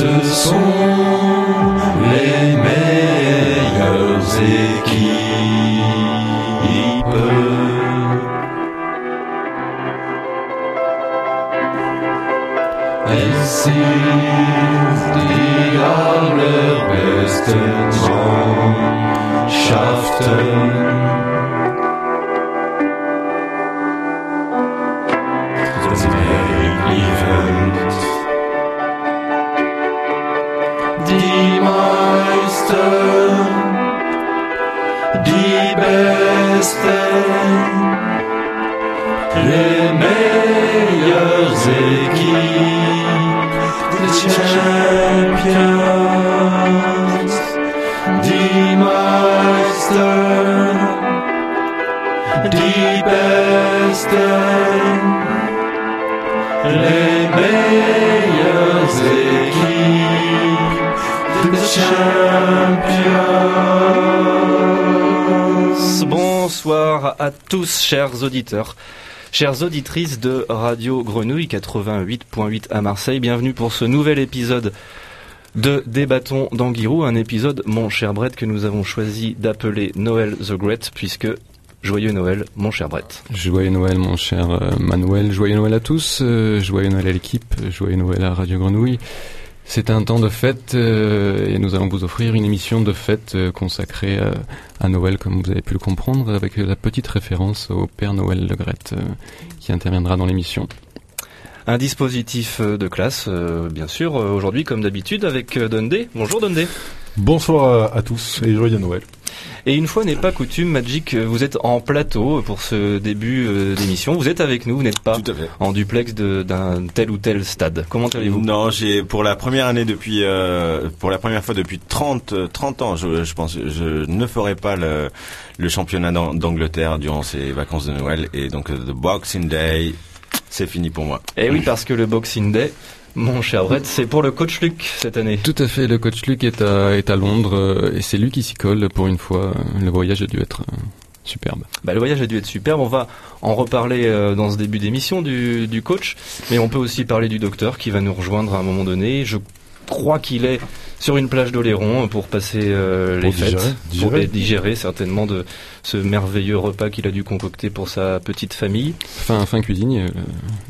Ce sont les meilleures équipes. Es sind die allerbesten Mannschaften. Tous, chers auditeurs. Chères auditrices de Radio Grenouille 88.8 à Marseille, bienvenue pour ce nouvel épisode de Débattons d'Anguirou, un épisode, mon cher Brett, que nous avons choisi d'appeler Noël the Great, puisque joyeux Noël, mon cher Brett. Joyeux Noël, mon cher euh, Manuel. Joyeux Noël à tous. euh, joyeux Noël à l'équipe. Joyeux Noël à Radio Grenouille. C'est un temps de fête euh, et nous allons vous offrir une émission de fête euh, consacrée euh, à Noël, comme vous avez pu le comprendre, avec la petite référence au Père Noël Le Gret euh, qui interviendra dans l'émission. Un dispositif de classe, euh, bien sûr, euh, aujourd'hui comme d'habitude avec Dundee. Bonjour Dundee. Bonsoir à, à tous et joyeux Noël. Et une fois n'est pas coutume, Magic, euh, vous êtes en plateau pour ce début euh, d'émission. Vous êtes avec nous, vous n'êtes pas en duplex d'un tel ou tel stade. Comment allez-vous? Non, j'ai pour la première année depuis euh, pour la première fois depuis 30 euh, 30 ans, je, je pense je ne ferai pas le, le championnat d'An- d'Angleterre durant ces vacances de Noël et donc euh, the Boxing Day, c'est fini pour moi. Eh oui, parce que le Boxing Day, mon cher Brett, c'est pour le coach Luc cette année. Tout à fait, le coach Luc est à, est à Londres euh, et c'est lui qui s'y colle pour une fois. Le voyage a dû être euh, superbe. Bah, le voyage a dû être superbe. On va en reparler euh, dans ce début d'émission du, du coach, mais on peut aussi parler du docteur qui va nous rejoindre à un moment donné. Je crois qu'il est sur une plage d'Oléron pour passer euh, les digérer, fêtes, digérer. pour digérer certainement de ce merveilleux repas qu'il a dû concocter pour sa petite famille. Fin, fin cuisinier, euh, le,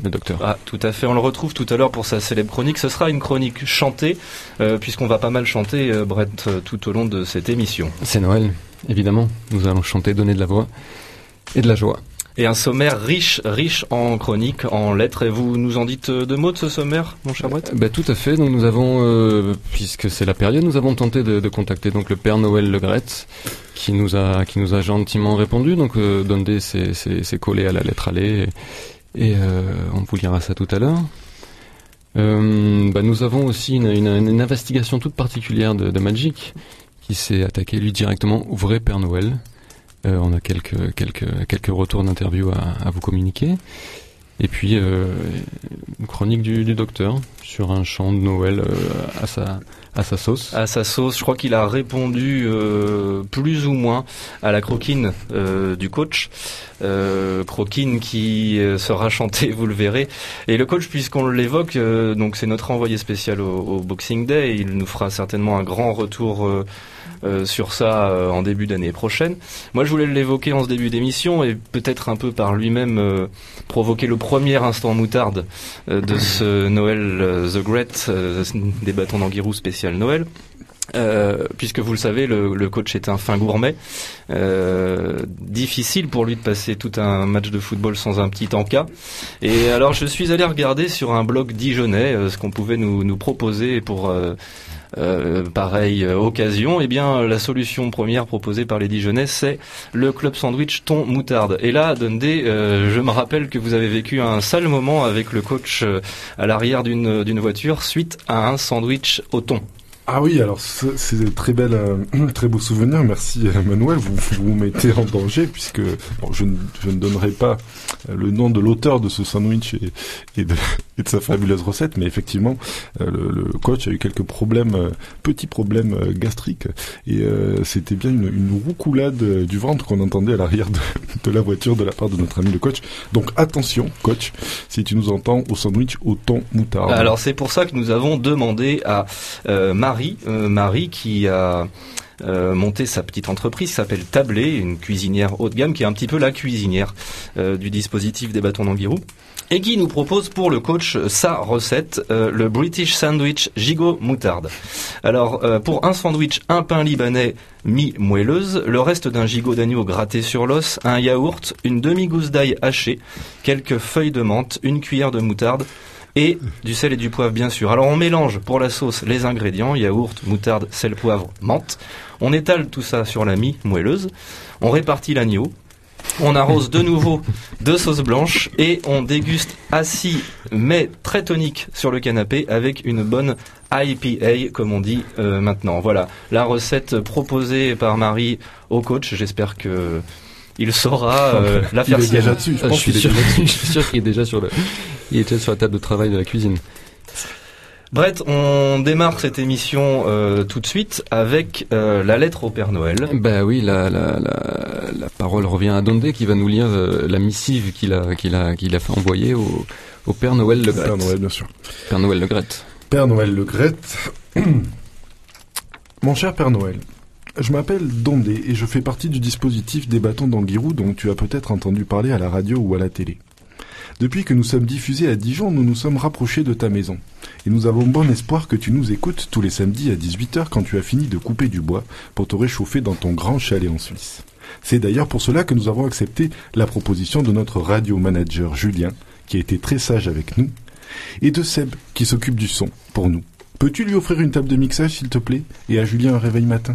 le docteur. Ah, tout à fait. On le retrouve tout à l'heure pour sa célèbre chronique. Ce sera une chronique chantée, euh, puisqu'on va pas mal chanter, euh, Brett, tout au long de cette émission. C'est Noël, évidemment. Nous allons chanter, donner de la voix et de la joie. Et un sommaire riche, riche en chroniques, en lettres. Et vous nous en dites euh, deux mots de ce sommaire, mon cher Brett Bah, tout à fait. Donc nous avons, euh, puisque c'est la période, nous avons tenté de, contacter donc le Père Noël Le Gret, qui nous a qui nous a gentiment répondu. Donc euh, Dondé s'est collé à la lettre allée et, euh, on vous lira ça tout à l'heure. Euh, bah, nous avons aussi une, investigation toute particulière de, de Magic qui s'est attaqué lui directement au vrai Père Noël. Euh, on a quelques quelques quelques retours d'interview à, à vous communiquer. Et puis euh, une chronique du, du docteur sur un chant de Noël euh, à sa à sa sauce. À sa sauce, je crois qu'il a répondu euh, plus ou moins à la croquine euh, du coach. Euh, croquine qui sera chantée, vous le verrez. Et le coach, puisqu'on l'évoque, donc c'est notre envoyé spécial au, au Boxing Day. Il nous fera certainement un grand retour euh, sur ça euh, en début d'année prochaine. Moi, je voulais l'évoquer en ce début d'émission et peut-être un peu par lui-même euh, provoquer le premier instant moutarde de ce Noël The Great, des bâtons d'Anguirou spécial Noël. Euh, puisque vous le savez, le, coach est un fin gourmet. Euh, difficile pour lui de passer tout un match de football sans un petit encas. Et alors, je suis allé regarder sur un blog dijonnais euh, ce qu'on pouvait nous proposer pour euh, pareille euh, occasion. Eh bien, la solution première proposée par les Dijonnais, c'est le club sandwich thon moutarde. Et là, Dundee, euh, je me rappelle que vous avez vécu un sale moment avec le coach à l'arrière d'une voiture suite à un sandwich au thon. Ah oui, alors c'est des très belle, euh, très beau souvenir. Merci euh, Manuel, vous vous mettez en danger puisque bon, je, ne, je ne donnerai pas euh, le nom de l'auteur de ce sandwich et, de, et de sa fabuleuse recette, mais effectivement, le, le coach a eu quelques problèmes, petits problèmes gastriques et euh, c'était bien une, une roucoulade du ventre qu'on entendait à l'arrière de, de la voiture de la part de notre ami le coach. Donc attention, coach, si tu nous entends au sandwich au thon moutarde. Alors c'est pour ça que nous avons demandé à euh, Marie, euh, Marie qui a euh, monté sa petite entreprise s'appelle Tablé, une cuisinière haut de gamme qui est un petit peu la cuisinière euh, du dispositif des bâtons d'Anguirou et qui nous propose pour le coach sa recette, le British Sandwich Gigot Moutarde. Alors, pour un sandwich, un pain libanais mi-moelleuse, le reste d'un gigot d'agneau gratté sur l'os, un yaourt, une demi-gousse d'ail hachée, quelques feuilles de menthe, une cuillère de moutarde, et du sel et du poivre bien sûr. Alors on mélange pour la sauce les ingrédients, yaourt, moutarde, sel, poivre, menthe. On étale tout ça sur la mie moelleuse. On répartit l'agneau. On arrose de nouveau de sauce blanche et on déguste assis mais très tonique sur le canapé avec une bonne IPA comme on dit euh, maintenant. Voilà la recette proposée par Marie au coach. J'espère que il saura euh, la Il faire est sienne. déjà dessus, je Ah, pense je suis qu'il est sûr, déjà dessus. je suis sûr qu'il est déjà sur le, il déjà sur la table de travail de la cuisine. Brett, on démarre cette émission euh, tout de suite avec euh, la lettre au Père Noël. Bah oui, la, la, la, la parole revient à Dondé qui va nous lire euh, la missive qu'il a, qu'il a, qu'il a fait envoyer au, au Père Noël Le Gret. Père Noël, bien sûr. Père Noël Le Gret. Père Noël Le Grette. Mon cher Père Noël, je m'appelle Dondé et je fais partie du dispositif des bâtons d'Anguirou dont tu as peut-être entendu parler à la radio ou à la télé. Depuis que nous sommes diffusés à Dijon, nous nous sommes rapprochés de ta maison. Et nous avons bon espoir que tu nous écoutes tous les samedis à 18h quand tu as fini de couper du bois pour te réchauffer dans ton grand chalet en Suisse. C'est d'ailleurs pour cela que nous avons accepté la proposition de notre radio manager Julien, qui a été très sage avec nous, et de Seb, qui s'occupe du son, pour nous. Peux-tu lui offrir une table de mixage, s'il te plaît, et à Julien un réveil matin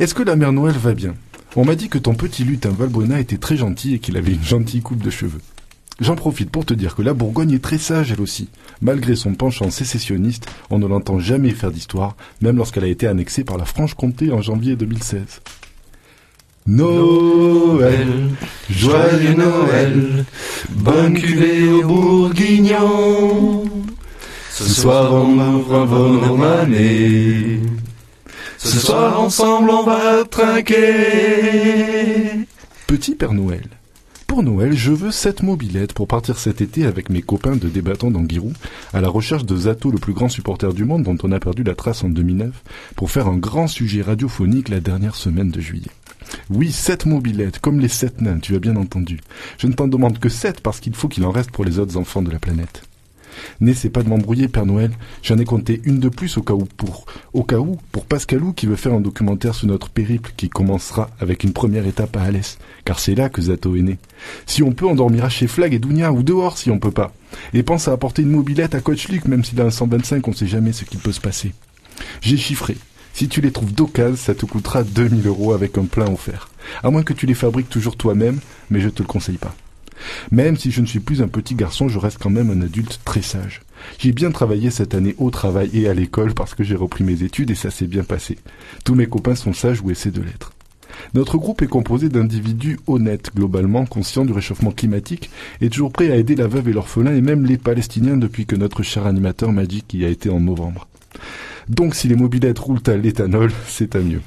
Est-ce que la mère Noël va bien? On m'a dit que ton petit lutin Valbuena était très gentil et qu'il avait une gentille coupe de cheveux. J'en profite pour te dire que la Bourgogne est très sage elle aussi. Malgré son penchant sécessionniste, on ne l'entend jamais faire d'histoire, même lorsqu'elle a été annexée par la Franche-Comté en janvier 2016. Noël, Joyeux Noël, bonne cuvée au bourguignon. Ce soir on ouvre un année. Ce soir ensemble on va trinquer. Petit Père Noël. Pour Noël, je veux sept mobilettes pour partir cet été avec mes copains de débattants d'Anguirou à la recherche de Zato, le plus grand supporter du monde dont on a perdu la trace en 2009, pour faire un grand sujet radiophonique la dernière semaine de juillet. Oui, sept mobilettes, comme les sept nains, tu as bien entendu. Je ne t'en demande que sept parce qu'il faut qu'il en reste pour les autres enfants de la planète. N'essaie pas de m'embrouiller, Père Noël. J'en ai compté une de plus au cas où pour, au cas où, pour Pascalou qui veut faire un documentaire sur notre périple qui commencera avec une première étape à Alès. Car c'est là que Zato est né. Si on peut, on dormira chez Flag et Dounia ou dehors si on peut pas. Et pense à apporter une mobilette à Coach Luc, même s'il a un 125, on sait jamais ce qui peut se passer. J'ai chiffré. Si tu les trouves d'occasion, ça te coûtera 2000 euros avec un plein offert. À moins que tu les fabriques toujours toi-même, mais je te le conseille pas. Même si je ne suis plus un petit garçon, je reste quand même un adulte très sage. J'ai bien travaillé cette année au travail et à l'école parce que j'ai repris mes études et ça s'est bien passé. Tous mes copains sont sages ou essaient de l'être. Notre groupe est composé d'individus honnêtes, globalement conscients du réchauffement climatique et toujours prêts à aider la veuve et l'orphelin et même les Palestiniens depuis que notre cher animateur m'a dit qu'il y a été en novembre. Donc si les mobilettes roulent à l'éthanol, c'est à mieux.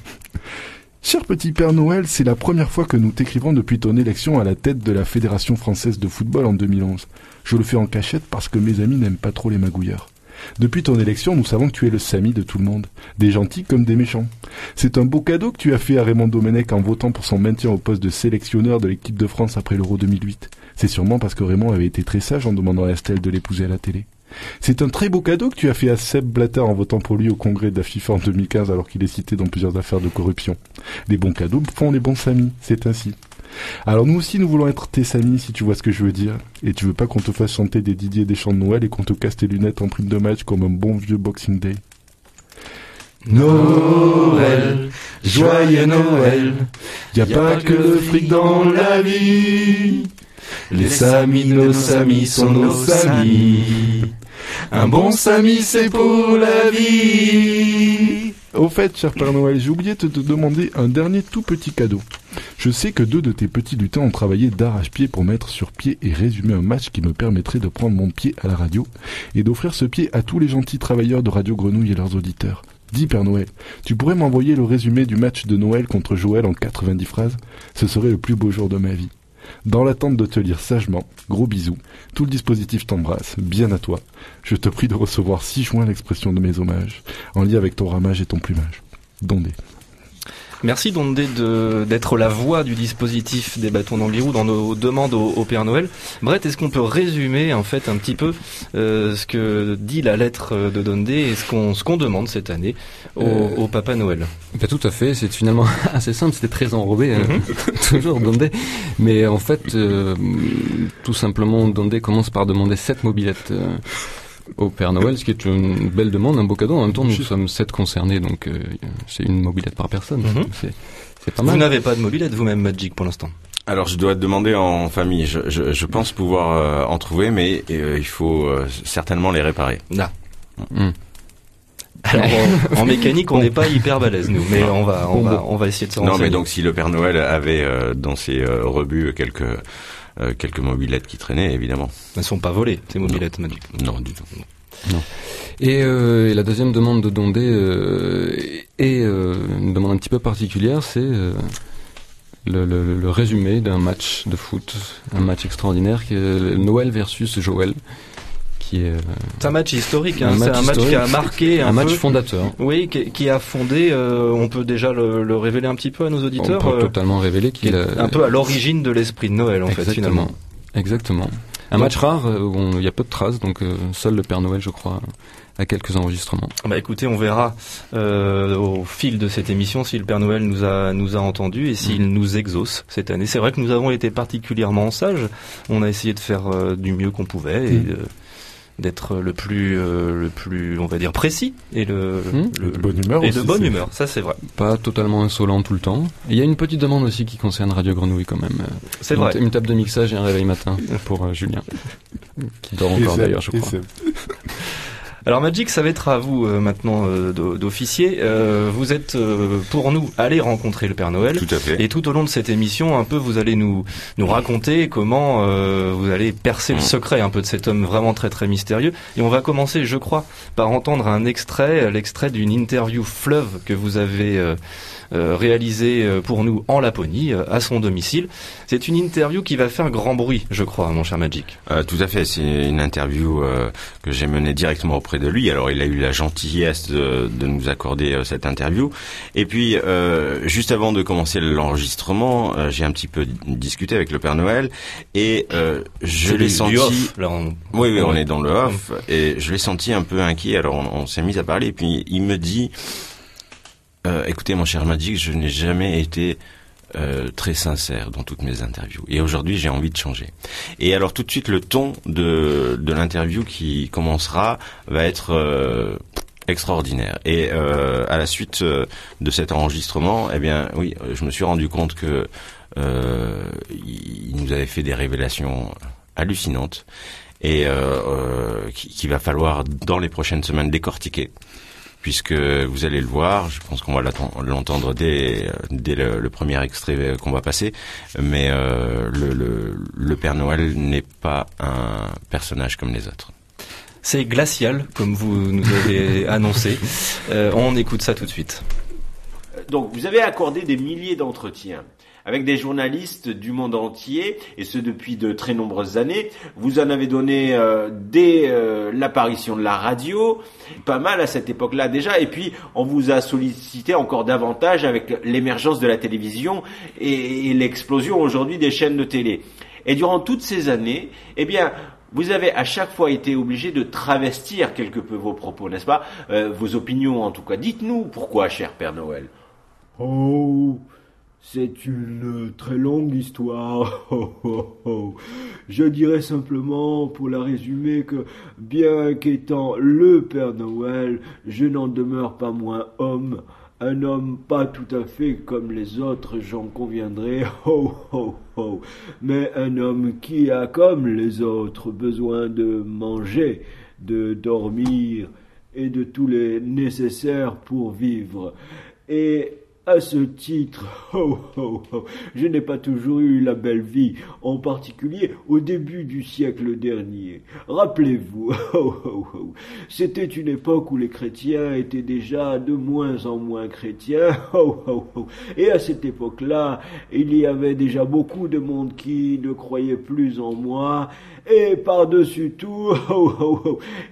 Cher petit Père Noël, c'est la première fois que nous t'écrivons depuis ton élection à la tête de la Fédération française de football en 2011. Je le fais en cachette parce que mes amis n'aiment pas trop les magouilleurs. Depuis ton élection, nous savons que tu es le Sami de tout le monde, des gentils comme des méchants. C'est un beau cadeau que tu as fait à Raymond Domenech en votant pour son maintien au poste de sélectionneur de l'équipe de France après l'Euro 2008. C'est sûrement parce que Raymond avait été très sage en demandant à Estelle de l'épouser à la télé. C'est un très beau cadeau que tu as fait à Seb Blatter en votant pour lui au congrès de la FIFA en 2015 alors qu'il est cité dans plusieurs affaires de corruption. Les bons cadeaux font les bons samis, c'est ainsi. Alors nous aussi nous voulons être tes samis si tu vois ce que je veux dire. Et tu veux pas qu'on te fasse chanter des Didier des chants de Noël et qu'on te casse tes lunettes en prime de match comme un bon vieux Boxing Day? Noël, joyeux Noël. Y a Y a pas que le fric dans la vie. Les samis, nos samis sont nos samis. Un bon sami, c'est pour la vie. Au fait, cher Père Noël, j'ai oublié de te demander un dernier tout petit cadeau. Je sais que deux de tes petits lutins ont travaillé d'arrache-pied pour mettre sur pied et résumer un match qui me permettrait de prendre mon pied à la radio et d'offrir ce pied à tous les gentils travailleurs de Radio Grenouille et leurs auditeurs. Dis Père Noël, tu pourrais m'envoyer le résumé du match de Noël contre Joël en 90 phrases? Ce serait le plus beau jour de ma vie. Dans l'attente de te lire sagement, gros bisous. Tout le dispositif t'embrasse, bien à toi. Je te prie de recevoir 6 juin l'expression de mes hommages, en lien avec ton ramage et ton plumage. Dondé. Merci Dondé de- d'être la voix du dispositif des bâtons d'Anglirou dans nos demandes au, au Père Noël. Brett, est-ce qu'on peut résumer en fait un petit peu euh, ce que dit la lettre de Dondé et ce qu'on ce qu'on demande cette année au, Euh, au Papa Noël? Bah, tout à fait, c'est finalement assez simple, c'était très enrobé, hein, toujours Dondé. Mais en fait, euh, tout simplement, Dondé commence par demander sept mobilettes euh, au Père Noël, ce qui est une belle demande, un beau cadeau. En même temps, nous sommes sept concernés, donc euh, c'est une mobilette par personne. Mhm. C'est c'est pas Vous mal. n'avez pas de mobilette vous-même Magic pour l'instant? Alors je dois te demander en famille. Je, je, je pense pouvoir euh, en trouver, mais euh, il faut euh, certainement les réparer. Là. Hmm. Alors en, en mécanique, on n'est pas hyper balèze nous, mais on va on va on va essayer de se Non, mais donc si le Père Noël avait euh, dans ses euh, rebuts quelques euh, quelques mobilettes qui traînaient, évidemment. elles sont pas volées ces mobilettes Magic. Non, du tout. Et, euh, et la deuxième demande de Dondé euh, est euh, une demande un petit peu particulière, c'est le, le- le résumé d'un match de foot, un match extraordinaire qui est Noël versus Joël, qui est euh, C'est un match historique, hein. C'est un match qui a marqué un, un match peu- fondateur. Oui, qui, qui a fondé. euh, on peut déjà le, le révéler un petit peu à nos auditeurs. On peut euh, totalement révéler qui qu'il est a un peu à l'origine de l'esprit de Noël en fait finalement. Exactement. Un Donc- match rare où il y a peu de traces, donc seul le Père Noël, je crois, a quelques enregistrements. Bah écoutez, on verra euh, au fil de cette émission si le Père Noël nous a nous a entendus et s'il Mm. nous exauce cette année. C'est vrai que nous avons été particulièrement sages. On a essayé de faire euh, du mieux qu'on pouvait et Mm. euh, d'être le plus euh, le plus on va dire précis et le, Mm. le- de bonne humeur et aussi, de bonne humeur. Ça c'est vrai. Pas totalement insolent tout le temps. Et il y a une petite demande aussi qui concerne Radio Grenouille quand même. C'est une, vrai. Une table de mixage et un réveil matin pour euh, Julien, qui dort encore d'ailleurs, je crois. Alors Magic, ça va être à vous euh, maintenant euh, d'o- d'officier. Euh, vous êtes euh, pour nous allez rencontrer le Père Noël. Tout à fait. Et tout au long de cette émission, un peu, vous allez nous nous raconter comment euh, vous allez percer le Mm. secret un peu de cet homme vraiment très très mystérieux. Et on va commencer, je crois, par entendre un extrait, l'extrait d'une interview fleuve que vous avez réalisée euh, pour nous en Laponie, euh, à son domicile. C'est une interview qui va faire grand bruit, je crois, mon cher Magic. Euh, tout à fait, c'est une interview euh, que j'ai menée directement auprès de lui. Alors il a eu la gentillesse de, de nous accorder euh, cette interview. Et puis euh, juste avant de commencer l'enregistrement, euh, j'ai un petit peu discuté avec le Père Noël et euh, je l'ai senti. off, là, on- Oui, oui, on est dans le off et je l'ai senti un peu inquiet. Alors on, on s'est mis à parler et puis il me dit euh, "Écoutez, mon cher Magic, je n'ai jamais été euh, très sincère dans toutes mes interviews et aujourd'hui j'ai envie de changer." Et alors tout de suite le ton de de l'interview qui commencera va être euh, extraordinaire. Et euh, à la suite euh, de cet enregistrement, eh bien, oui, je me suis rendu compte que euh, il nous avait fait des révélations hallucinantes et euh, qui- qu'il va falloir dans les prochaines semaines décortiquer. Puisque vous allez le voir, je pense qu'on va l'entendre dès, dès le, le premier extrait qu'on va passer, mais euh, le, le, le Père Noël n'est pas un personnage comme les autres. C'est glacial, comme vous nous avez annoncé. Euh, on écoute ça tout de suite. Donc, vous avez accordé des milliers d'entretiens avec des journalistes du monde entier, et ce depuis de très nombreuses années. Vous en avez donné euh, dès euh, l'apparition de la radio, pas mal à cette époque-là déjà, et puis on vous a sollicité encore davantage avec l'émergence de la télévision et, l'explosion aujourd'hui des chaînes de télé. Et durant toutes ces années, eh bien, vous avez à chaque fois été obligé de travestir quelque peu vos propos, n'est-ce pas? Euh, Vos opinions en tout cas. Dites-nous pourquoi, cher Père Noël. Oh, c'est une très longue histoire. Je dirais simplement, pour la résumer, que bien qu'étant le Père Noël, je n'en demeure pas moins homme. Un homme pas tout à fait comme les autres, j'en conviendrai. Oh, oh, oh. Mais un homme qui a, comme les autres, besoin de manger, de dormir et de tous les nécessaires pour vivre. Et À ce titre, ho, ho, ho, je n'ai pas toujours eu la belle vie, en particulier au début du siècle dernier. Rappelez-vous, c'était une époque où les chrétiens étaient déjà de moins en moins chrétiens, et à cette époque-là, il y avait déjà beaucoup de monde qui ne croyait plus en moi, et par-dessus tout,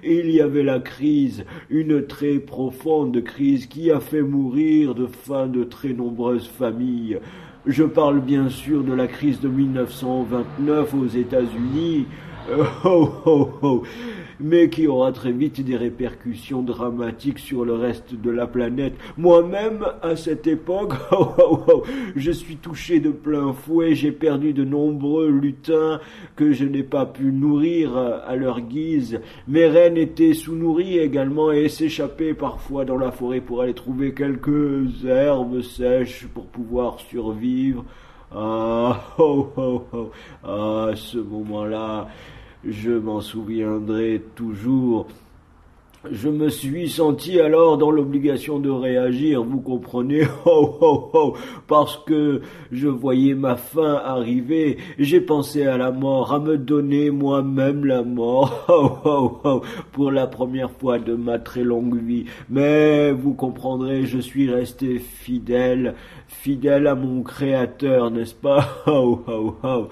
il y avait la crise, une très profonde crise qui a fait mourir de faim de très nombreuses familles. Je parle bien sûr de la crise de 1929 aux États-Unis, ho, ho, ho, mais qui aura très vite des répercussions dramatiques sur le reste de la planète. Moi-même, à cette époque, ho, ho, ho, je suis touché de plein fouet, j'ai perdu de nombreux lutins que je n'ai pas pu nourrir à leur guise. Mes reines étaient sous-nourries également et s'échappaient parfois dans la forêt pour aller trouver quelques herbes sèches pour pouvoir survivre. Ah, ho, ho, ho, à ce moment-là, je m'en souviendrai toujours. Je me suis senti alors dans l'obligation de réagir, vous comprenez, oh, oh, oh, parce que je voyais ma fin arriver, j'ai pensé à la mort, à me donner moi-même la mort, oh, oh, oh, pour la première fois de ma très longue vie. Mais vous comprendrez, je suis resté fidèle, fidèle à mon Créateur, n'est-ce pas, oh, oh, oh,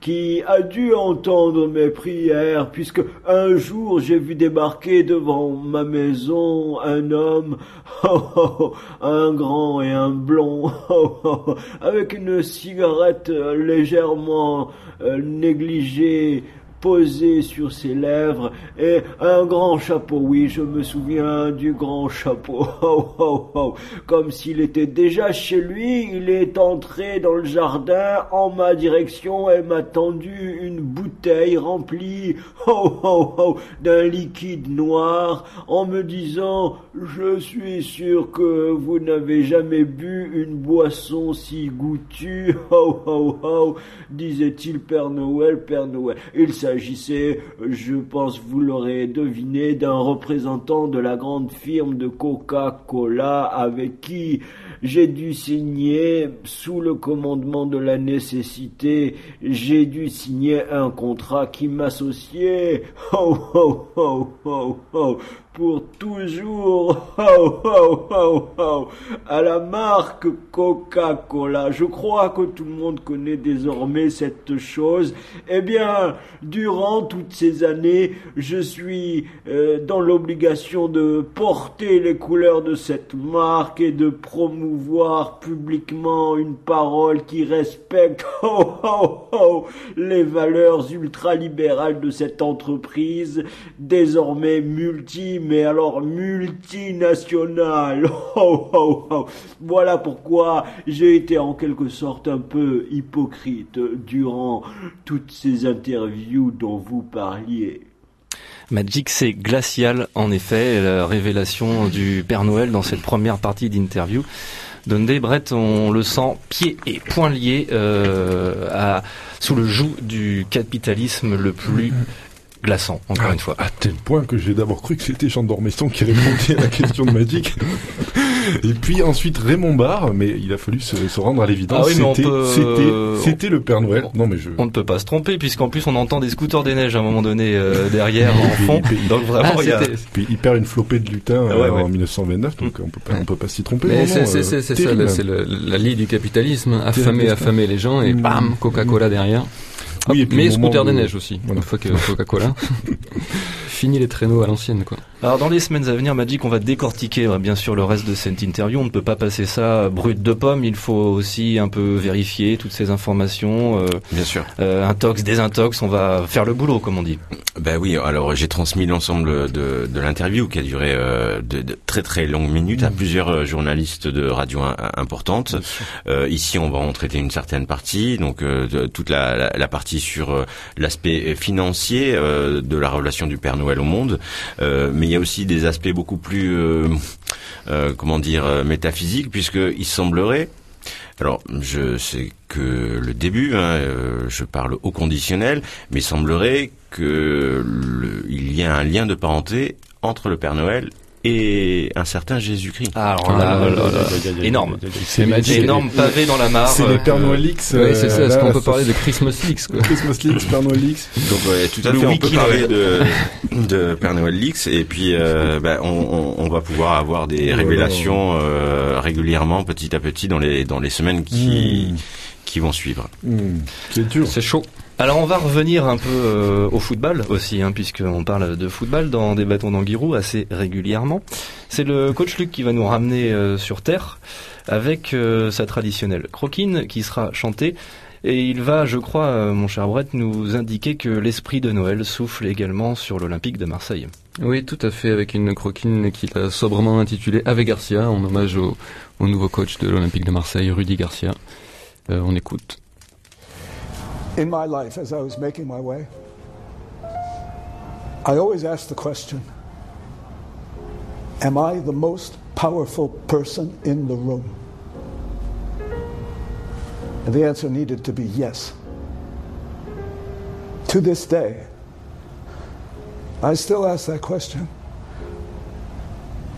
qui a dû entendre mes prières, puisque un jour j'ai vu débarquer devant ma maison un homme, oh, oh, oh, un grand et un blond, oh, avec une cigarette légèrement euh, négligée posée sur ses lèvres et un grand chapeau. Oui, je me souviens du grand chapeau. Oh, oh, oh. Comme s'il était déjà chez lui, il est entré dans le jardin en ma direction et m'a tendu une bouteille remplie oh, oh, oh, d'un liquide noir en me disant Je suis sûr que vous n'avez jamais bu une boisson si goûtue. Oh, oh, oh, disait-il Père Noël, Père Noël. Il s'agissait, je pense vous l'aurez deviné, d'un représentant de la grande firme de Coca-Cola avec qui j'ai dû signer, sous le commandement de la nécessité, j'ai dû signer un contrat qui m'associait, oh, pour toujours, oh, oh, oh, à la marque Coca-Cola. Je crois que tout le monde connaît désormais cette chose. Eh bien, durant toutes ces années, je suis euh, dans l'obligation de porter les couleurs de cette marque et de promouvoir publiquement une parole qui respecte les valeurs ultralibérales de cette entreprise, désormais multi, mais alors multinationale. Oh, oh, oh. Voilà pourquoi j'ai été en quelque sorte un peu hypocrite durant toutes ces interviews dont vous parliez. Magic, c'est glacial, en effet, la révélation du Père Noël dans cette première partie d'interview. Dundee, Brett, on le sent pieds et poings liés euh, sous le joug du capitalisme le plus glaçant, encore Ah, une fois. À tel point que j'ai d'abord cru que c'était Jean Dormesson qui répondait à la question de Magic. Et puis ensuite Raymond Barre, mais il a fallu se, se rendre à l'évidence. Ah oui, c'était, peut- c'était, c'était le Père Noël. Non, mais je. On ne peut pas se tromper, puisqu'en plus on entend des scooters des neiges à un moment donné euh, derrière en fond. Donc vraiment, Ah, il y a... c'était- Puis il perd une flopée de lutins Ah ouais, euh, ouais. en 1929, donc on peut pas, on peut pas s'y tromper. Mais c'est euh, ça, c'est la lie du capitalisme, affamer, affamer les gens et Mm. bam, Coca-Cola derrière. Oui, et Hop, puis mais scooter des neiges aussi, Voilà. une fois que Coca-Cola. Fini les traîneaux à l'ancienne, quoi. Alors dans les semaines à venir, Magic, on va décortiquer euh, bien sûr le reste de cette interview. On ne peut pas passer ça brut de pomme. Il faut aussi un peu vérifier toutes ces informations. Euh, Bien sûr. euh, intox, désintox, on va faire le boulot, comme on dit. Ben oui, alors j'ai transmis l'ensemble de, de l'interview qui a duré euh, de, de très très longues minutes à plusieurs euh, journalistes de radio importantes. Euh, ici, on va en traiter une certaine partie, donc euh, de- toute la, la, la partie sur euh, l'aspect financier euh, de la relation du Père Noël au monde, Euh, mais il y a aussi des aspects beaucoup plus, euh, euh, comment dire, euh, métaphysiques, puisque il semblerait alors, je sais que le début, hein, euh, je parle au conditionnel, mais il semblerait que le- il y a un lien de parenté entre le Père Noël et un certain Jésus-Christ. Ah, alors là, là, là, là, énorme. C'est magique. Énorme pavé dans la mare. C'est euh, les Père Noël X. Ouais, c'est ça. euh, Est-ce là, qu'on peut parler de Christmas Leaks quoi Christmas Leaks, Père Noël X. Donc ouais, tout à Le fait, on peut parler de, de Père Noël Leaks et puis euh, ben, on, on, on va pouvoir avoir des révélations euh, régulièrement, petit à petit, dans les dans les semaines qui qui vont suivre. Hmm, C'est dur. C'est chaud. Alors on va revenir un peu euh, au football aussi, hein, puisqu'on parle de football dans des bâtons d'Anguirou assez régulièrement. C'est le coach Luc qui va nous ramener euh, sur Terre avec euh, sa traditionnelle croquine qui sera chantée. Et il va, je crois, euh, mon cher Brett, nous indiquer que l'esprit de Noël souffle également sur l'Olympique de Marseille. Oui, tout à fait, avec une croquine qu'il a sobrement intitulée Ave Garcia, en hommage au, au nouveau coach de l'Olympique de Marseille, Rudy Garcia. Euh, on écoute. In my life, as I was making my way, I always asked the question Am I the most powerful person in the room? And the answer needed to be yes. To this day, I still ask that question.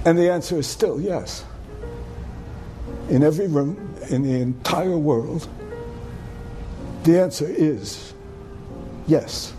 And the answer is still yes. In every room, in the entire world, the answer is yes.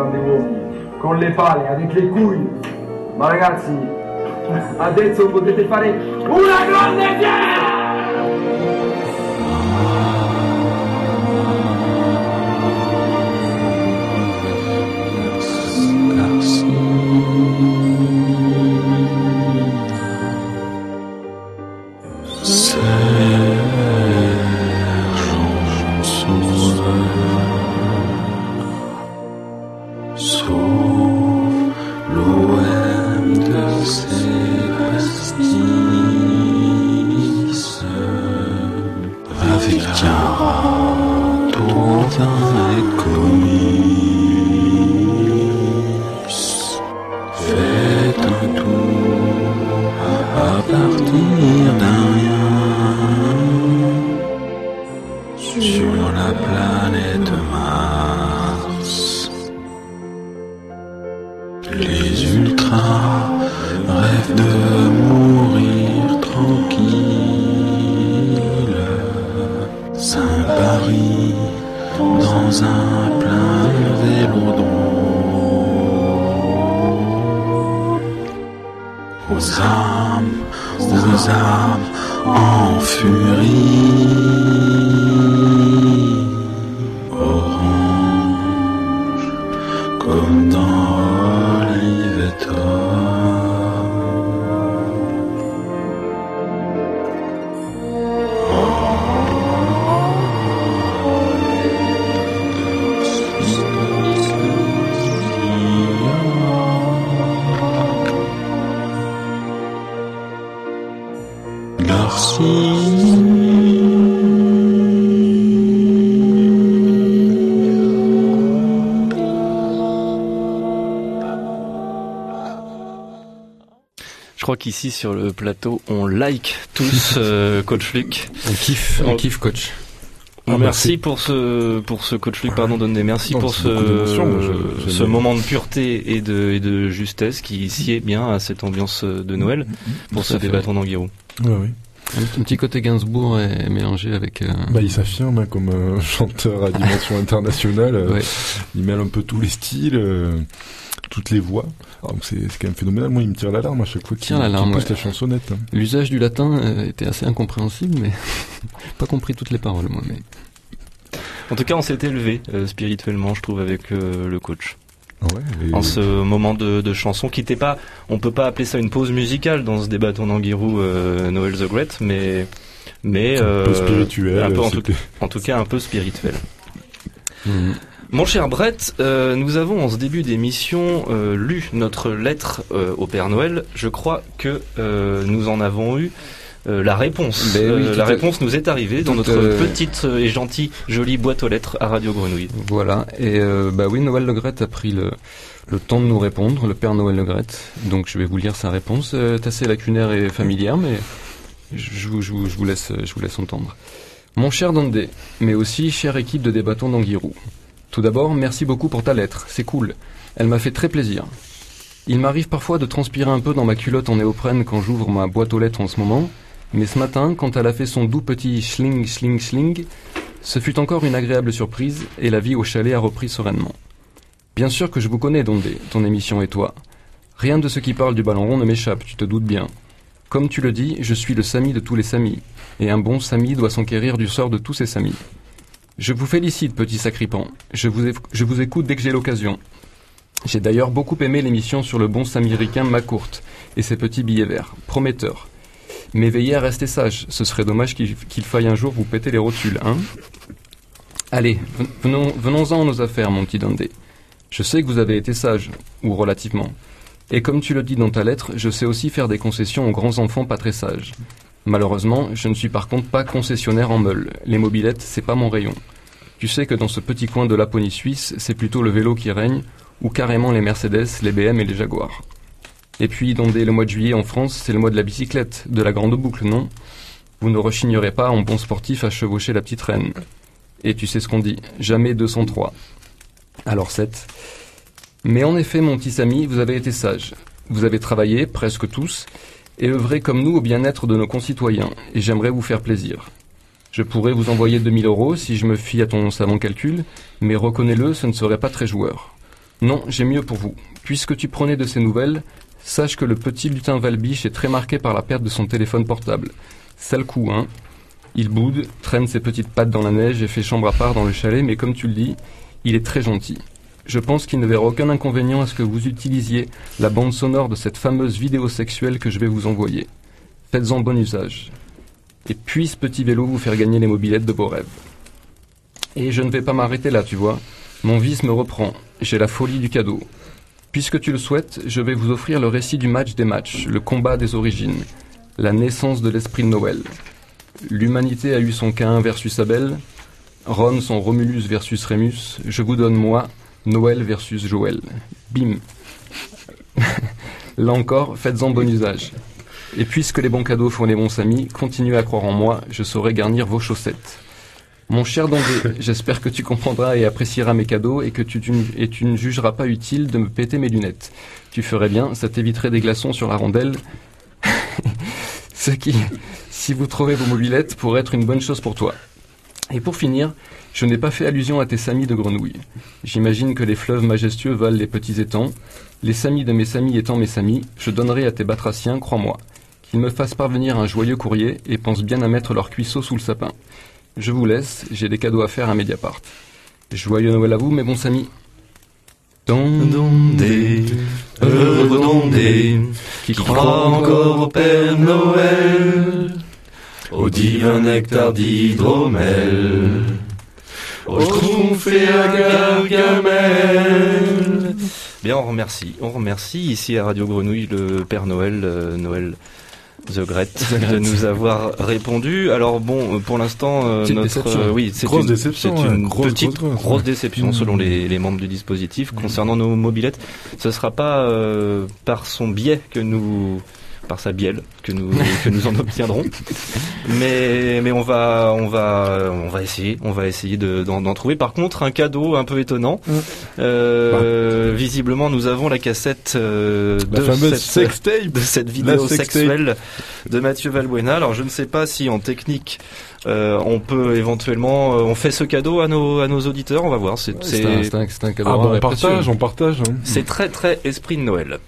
Grandi uomini. Con le pale, il cui. Ma ragazzi, adesso potete fare una grande fiera! Faites un tour à partir qu'ici sur le plateau, on like tous euh, Coach Luc. On kiffe, on Oh. kiffe coach. Ah, merci merci. pour ce pour ce coach Luc, pardon Donné. Merci Non, pour c'est ce je- ce moment de pureté et de et de justesse qui sied bien à cette ambiance de Noël pour Tout ce à fait. débattant d'Anguirou. Ouais, oui. Un, petit côté Gainsbourg est mélangé avec. euh, Bah, il s'affirme hein, comme un chanteur à dimension internationale. euh, ouais. Il mêle un peu tous les styles, euh, toutes les voix. Alors, donc c'est c'est quand même phénoménal. Moi, il me tire l'alarme à chaque fois qu'il qu'il pousse ouais. la chansonnette. hein. L'usage du latin euh, était assez incompréhensible, mais pas compris toutes les paroles, moi. Mais En tout cas, on s'est élevé euh, spirituellement, je trouve, avec euh, le coach. Ah ouais, et- En ce moment de, de chanson qui n'était pas, on peut pas appeler ça une pause musicale dans ce débattant d'Anguirou euh, Noël the Great, mais mais un peu spirituel. un peu en tout, c'était- en tout cas un peu spirituel. Mhm. Mon cher Brett, euh, nous avons en ce début d'émission euh, lu notre lettre euh, au Père Noël. Je crois que nous en avons eu euh, la réponse. Ben oui, Euh, la réponse nous est arrivée dans notre petite et gentille jolie boîte aux lettres à Radio Grenouille. Voilà. Et bah oui, Noël Le Gret a pris le, le temps de nous répondre, le père Noël Le Gret. Donc je vais vous lire sa réponse. Est assez lacunaire et familière, mais je, vous- je vous- je vous laisse, je vous laisse entendre. Mon cher Dandé, mais aussi chère équipe de débattants d'Anguirou. Tout d'abord, merci beaucoup pour ta lettre, c'est cool. Elle m'a fait très plaisir. Il m'arrive parfois de transpirer un peu dans ma culotte en néoprène quand j'ouvre ma boîte aux lettres en ce moment, mais ce matin, quand elle a fait son doux petit schling, schling, schling, ce fut encore une agréable surprise et la vie au chalet a repris sereinement. Bien sûr que je vous connais, Dondé, ton émission et toi. Rien de ce qui parle du ballon rond ne m'échappe, tu te doutes bien. Comme tu le dis, je suis le Sami de tous les Samis, et un bon Sami doit s'enquérir du sort de tous ses Samis. Je vous félicite, petit sacripant. Je vous, écoute dès que j'ai l'occasion. J'ai d'ailleurs beaucoup aimé l'émission sur le bon saméricain McCourt et ses petits billets verts. Prometteur. Mais veillez à rester sage. Ce serait dommage qu'il faille un jour vous péter les rotules, hein Allez, ven- venons, venons-en à nos affaires, mon petit Dandé. Je sais que vous avez été sage, ou relativement. Et comme tu le dis dans ta lettre, je sais aussi faire des concessions aux grands enfants pas très sages. Malheureusement, je ne suis par contre pas concessionnaire en meule. Les mobilettes, c'est pas mon rayon. Tu sais que dans ce petit coin de Laponie suisse, c'est plutôt le vélo qui règne, ou carrément les Mercedes, les BM et les Jaguars. Et puis, Dandé, le mois de juillet en France, c'est le mois de la bicyclette, de la grande boucle, non? Vous ne rechignerez pas en bon sportif à chevaucher la petite reine. Et tu sais ce qu'on dit, jamais 203. Alors 7. Mais en effet, mon petit Samy, vous avez été sage. Vous avez travaillé, presque tous, et œuvré comme nous au bien-être de nos concitoyens, et j'aimerais vous faire plaisir. Je pourrais vous envoyer 2000 euros si je me fie à ton savant calcul, mais reconnais-le, ce ne serait pas très joueur. Non, j'ai mieux pour vous. Puisque tu prenais de ces nouvelles, sache que le petit lutin Valbiche est très marqué par la perte de son téléphone portable. Sale coup, hein Il boude, traîne ses petites pattes dans la neige et fait chambre à part dans le chalet, mais comme tu le dis, il est très gentil. Je pense qu'il ne verra aucun inconvénient à ce que vous utilisiez la bande sonore de cette fameuse vidéo sexuelle que je vais vous envoyer. Faites-en bon usage. Et puisse petit vélo vous faire gagner les mobilettes de vos rêves. Et je ne vais pas m'arrêter là, tu vois. Mon vice me reprend. J'ai la folie du cadeau. Puisque tu le souhaites, je vais vous offrir le récit du match des matchs, le combat des origines, la naissance de l'esprit de Noël. L'humanité a eu son Cain versus Abel, Ron son Romulus versus Rémus, je vous donne moi, Noël versus Joël. Bim. Là encore, faites-en bon usage. Et puisque les bons cadeaux font les bons amis, continuez à croire en moi, je saurai garnir vos chaussettes. Mon cher Dandé, j'espère que tu comprendras et apprécieras mes cadeaux et que tu, tu, et tu ne jugeras pas utile de me péter mes lunettes. Tu ferais bien, ça t'éviterait des glaçons sur la rondelle. Ce qui, si vous trouvez vos mobilettes, pourrait être une bonne chose pour toi. Et pour finir, je n'ai pas fait allusion à tes samis de grenouilles. J'imagine que les fleuves majestueux valent les petits étangs. Les samis de mes samis étant mes samis, je donnerai à tes batraciens, crois-moi, qu'ils me fassent parvenir un joyeux courrier et pensent bien à mettre leur cuisseau sous le sapin. Je vous laisse, j'ai des cadeaux à faire à Mediapart. Joyeux Noël à vous, mes bons amis. Qui encore au Père Noël, au divin nectar d'hydromel, au schtroumpf et à Gargamel. Bien, on remercie. On remercie ici à Radio Grenouille le Père Noël, euh, Noël The Great, de nous avoir répondu. Alors bon, euh, pour l'instant, euh, notre déception. euh, oui, c'est Grosse une, déception, une Grosse, petite grosse, grosse, grosse ouais. déception Mmh. selon les, les membres du dispositif concernant nos mobilettes. Ce sera pas euh, par son biais que nous par sa bielle que nous que nous en obtiendrons mais mais on va on va on va essayer on va essayer de- d'en trouver par contre un cadeau un peu étonnant Euh, visiblement nous avons la cassette euh, La de fameuse cette- sextape. de cette vidéo sexuelle de Mathieu Valbuena. Alors je ne sais pas si en technique euh, on peut éventuellement euh, on fait ce cadeau à nos à nos auditeurs. On va voir. C'est C'est un, cadeau Ah bon, on partage, on partage. hein. c'est très très esprit de Noël.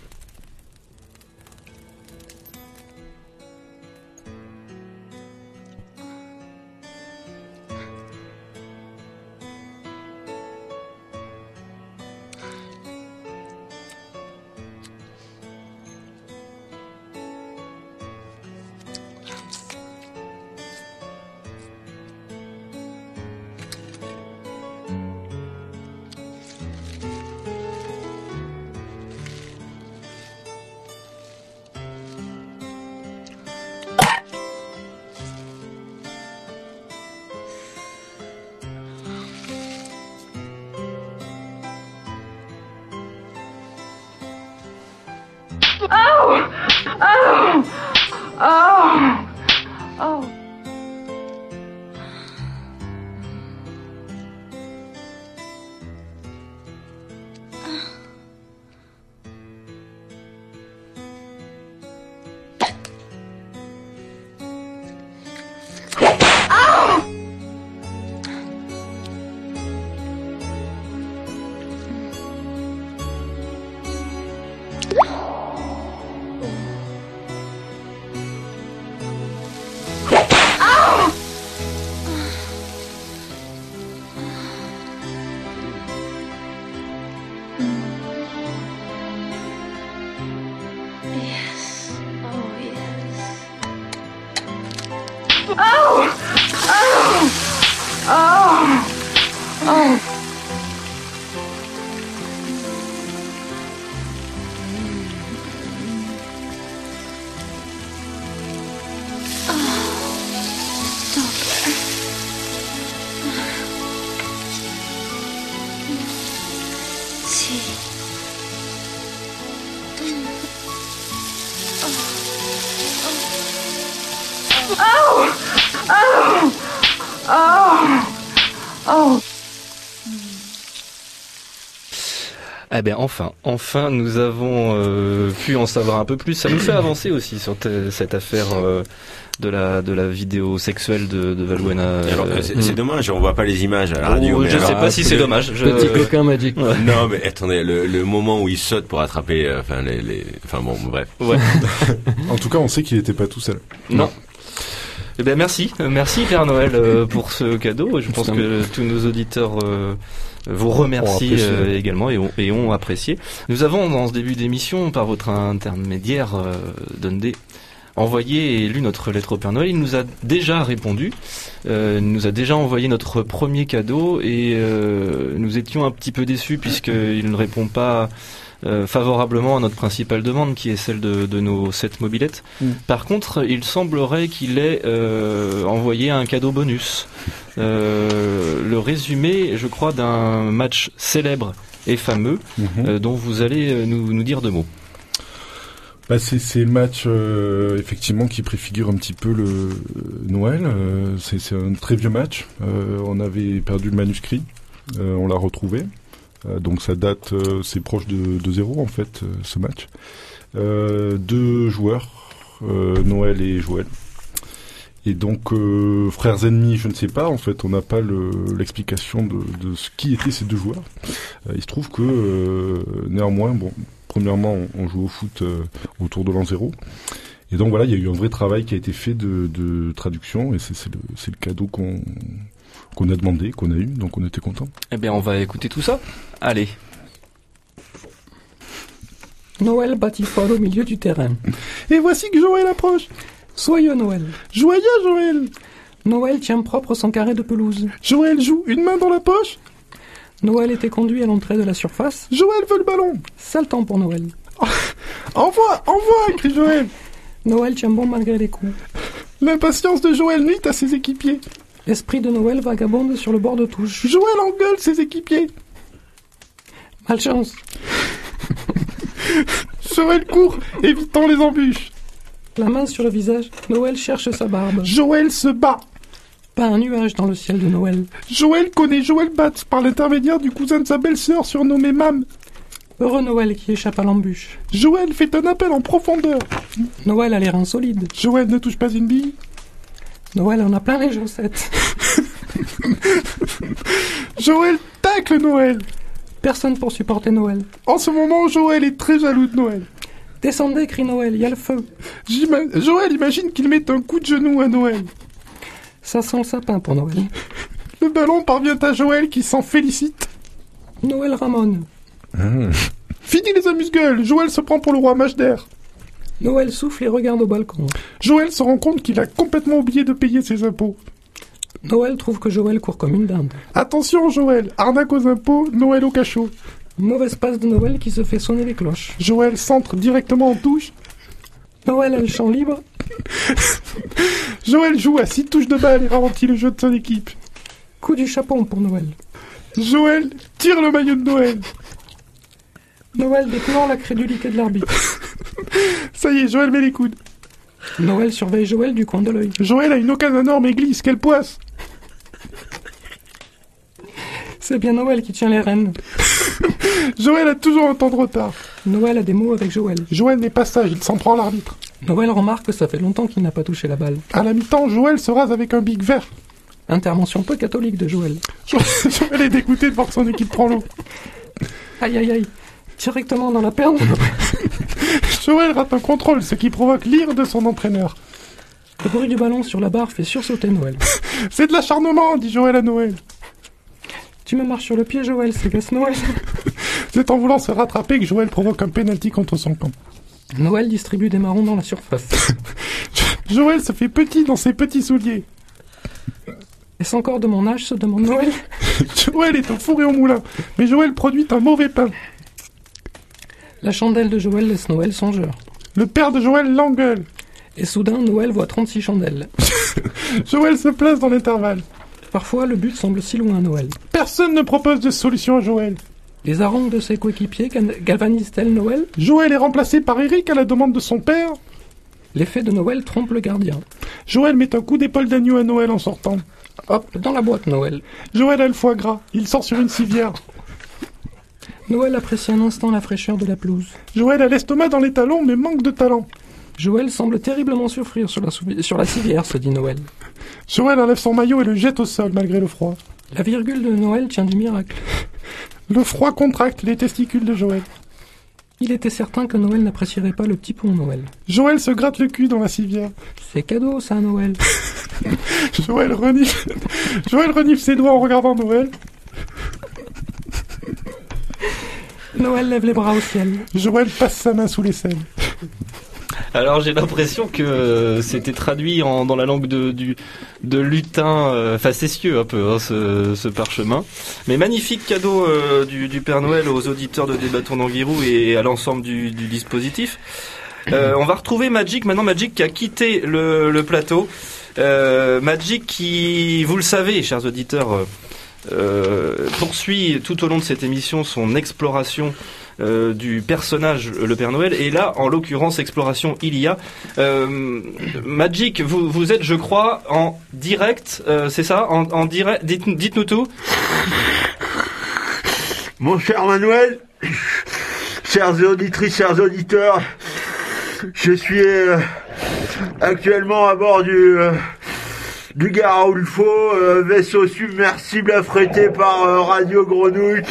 아우. 아우. Eh bien enfin, enfin nous avons euh, pu en savoir un peu plus. Ça nous fait avancer aussi sur te- cette affaire euh, de la de la vidéo sexuelle de, de alors, Euh, c'est c'est dommage, on voit pas les images à la radio. oh, je alors- sais pas si c'est dommage. Je- Petit coquin magique. Ouais. Non, mais attendez, le, le moment où il saute pour attraper, euh, enfin les, les, enfin bon, bref. Ouais. En tout cas, on sait qu'il n'était pas tout seul. Non. Eh ben merci, merci Père Noël euh, pour ce cadeau. Je pense que tous nos auditeurs euh, vous remercient euh, également et ont, et ont apprécié. Nous avons dans ce début d'émission, par votre intermédiaire, euh, Dundee, envoyé et lu notre lettre au Père Noël. Il nous a déjà répondu, euh, il nous a déjà envoyé notre premier cadeau et euh, nous étions un petit peu déçus puisqu'il ne répond pas euh, favorablement à notre principale demande qui est celle de, de nos sept mobilettes. Mm. Par contre, il semblerait qu'il ait euh, envoyé un cadeau bonus. Euh, le résumé, je crois, d'un match célèbre et fameux Mhm. euh, dont vous allez nous, nous dire deux mots. Bah, c'est le match euh, effectivement qui préfigure un petit peu le euh, Noël. Euh, c'est c'est un très vieux match. Euh, on avait perdu le manuscrit, Euh, on l'a retrouvé. Euh, donc ça date, euh, c'est proche de, de zéro en fait euh, ce match. Deux joueurs, Noël et Joël. Et donc euh, frères ennemis, je ne sais pas. En fait, on n'a pas le- l'explication de, de ce qui étaient ces deux joueurs. Euh, il se trouve que euh, néanmoins, bon, premièrement, on, joue au foot autour de l'an zéro. Et donc voilà, il y a eu un vrai travail qui a été fait de, de traduction et c'est le, c'est le cadeau qu'on qu'on a demandé, qu'on a eu, donc on était content. Eh bien, on va écouter tout ça. Allez. Noël bâtit fort au milieu du terrain. Et voici que Joël approche. Soyeux Noël. Joyeux Joël. Noël tient propre son carré de pelouse. Joël joue une main dans la poche. Noël était conduit à l'entrée de la surface. Joël veut le ballon. Sale temps pour Noël. Envoie, envoie, crie Joël. Noël tient bon malgré les coups. L'impatience de Joël nuit à ses équipiers. L'esprit de Noël vagabonde sur le bord de touche. Joël engueule ses équipiers. Malchance. Joël court, évitant les embûches. La main sur le visage, Noël cherche sa barbe. Joël se bat. Pas un nuage dans le ciel de Noël. Joël connaît Joël Batz par l'intermédiaire du cousin de sa belle-sœur surnommé Mam. Heureux Noël qui échappe à l'embûche. Joël fait un appel en profondeur. Noël a les reins solides. Joël ne touche pas une bille. Noël en a plein les chaussettes. Joël tacle Noël. Personne pour supporter Noël. En ce moment, Joël est très jaloux de Noël. Descendez, crie Noël, il y a le feu. J'ima- Joël imagine qu'il met un coup de genou à Noël. Ça sent le sapin pour Noël. Le ballon parvient à Joël qui s'en félicite. Noël ramone. Fini les amuse-gueules, Joël se prend pour le roi Majder. Noël souffle et regarde au balcon. Joël se rend compte qu'il a complètement oublié de payer ses impôts. Noël trouve que Joël court comme une dinde. Attention Joël, arnaque aux impôts, Noël au cachot. Mauvaise passe de Noël qui se fait sonner les cloches. Joël centre directement en touche. Noël a le champ libre. Joël joue à 6 touches de balle et ralentit le jeu de son équipe. Coup du chapeau pour Noël. Joël tire le maillot de Noël. Noël déplore la crédulité de l'arbitre. Ça y est, Joël met les coudes. Noël surveille Joël du coin de l'œil. Joël a une occasion énorme et glisse, quelle poisse C'est bien Noël qui tient les rênes. Joël a toujours un temps de retard. Noël a des mots avec Joël. Joël n'est pas sage, il s'en prend à l'arbitre. Noël remarque que ça fait longtemps qu'il n'a pas touché la balle. À la mi-temps, Joël se rase avec un bic vert. Intervention peu catholique de Joël. Joël est dégoûté de voir son équipe prend l'eau. Aïe aïe aïe. Directement dans la perne. Joël rate un contrôle, ce qui provoque l'ire de son entraîneur. Le bruit du ballon sur la barre fait sursauter Noël. C'est de l'acharnement, dit Joël à Noël. Tu me marches sur le pied, Joël, c'est gasse Noël. C'est en voulant se rattraper que Joël provoque un pénalty contre son camp. Noël distribue des marrons dans la surface. Joël se fait petit dans ses petits souliers. Est-ce encore de mon âge, se demande Noël? Joël est au four et au moulin, mais Joël produit un mauvais pain. La chandelle de Joël laisse Noël songeur. Le père de Joël l'engueule. Et soudain, Noël voit 36 chandelles. Joël se place dans l'intervalle. Parfois, le but semble si loin à Noël. Personne ne propose de solution à Joël. Les harangues de ses coéquipiers galvanisent-elles Noël? Joël est remplacé par Eric à la demande de son père. L'effet de Noël trompe le gardien. Joël met un coup d'épaule d'agneau à Noël en sortant. Hop, dans la boîte Noël. Joël a le foie gras. Il sort sur une civière. Noël apprécie un instant la fraîcheur de la pelouse. Joël a l'estomac dans les talons mais manque de talent. Joël semble terriblement souffrir sur la, souvi- sur la civière, se dit Noël. Joël enlève son maillot et le jette au sol malgré le froid. La virgule de Noël tient du miracle. Le froid contracte les testicules de Joël. Il était certain que Noël n'apprécierait pas le petit pont Noël. Joël se gratte le cul dans la civière. C'est cadeau, ça, Noël. Joël renifle, Joël renifle ses doigts en regardant Noël. Noël lève les bras au ciel. Joël passe sa main sous les selles. Alors j'ai l'impression que euh, c'était traduit en, dans la langue de, du, de lutin euh, facétieux un peu, hein, ce, ce parchemin. Mais magnifique cadeau euh, du, du Père Noël aux auditeurs de Débattons d'Anguirou et à l'ensemble du, du dispositif. Euh, on va retrouver Magic, maintenant Magic qui a quitté le, le plateau. Euh, Magic qui, vous le savez, chers auditeurs, euh, poursuit tout au long de cette émission son exploration euh, du personnage euh, le Père Noël. Et là en l'occurrence exploration il y a euh, Magic vous, vous êtes je crois en direct c'est ça? En, direct dites, dites-nous tout. Mon cher Manuel, chères auditrices, chers auditeurs, je suis actuellement à bord du, du Garaulfo, euh, vaisseau submersible affrété par euh, Radio Grenouille.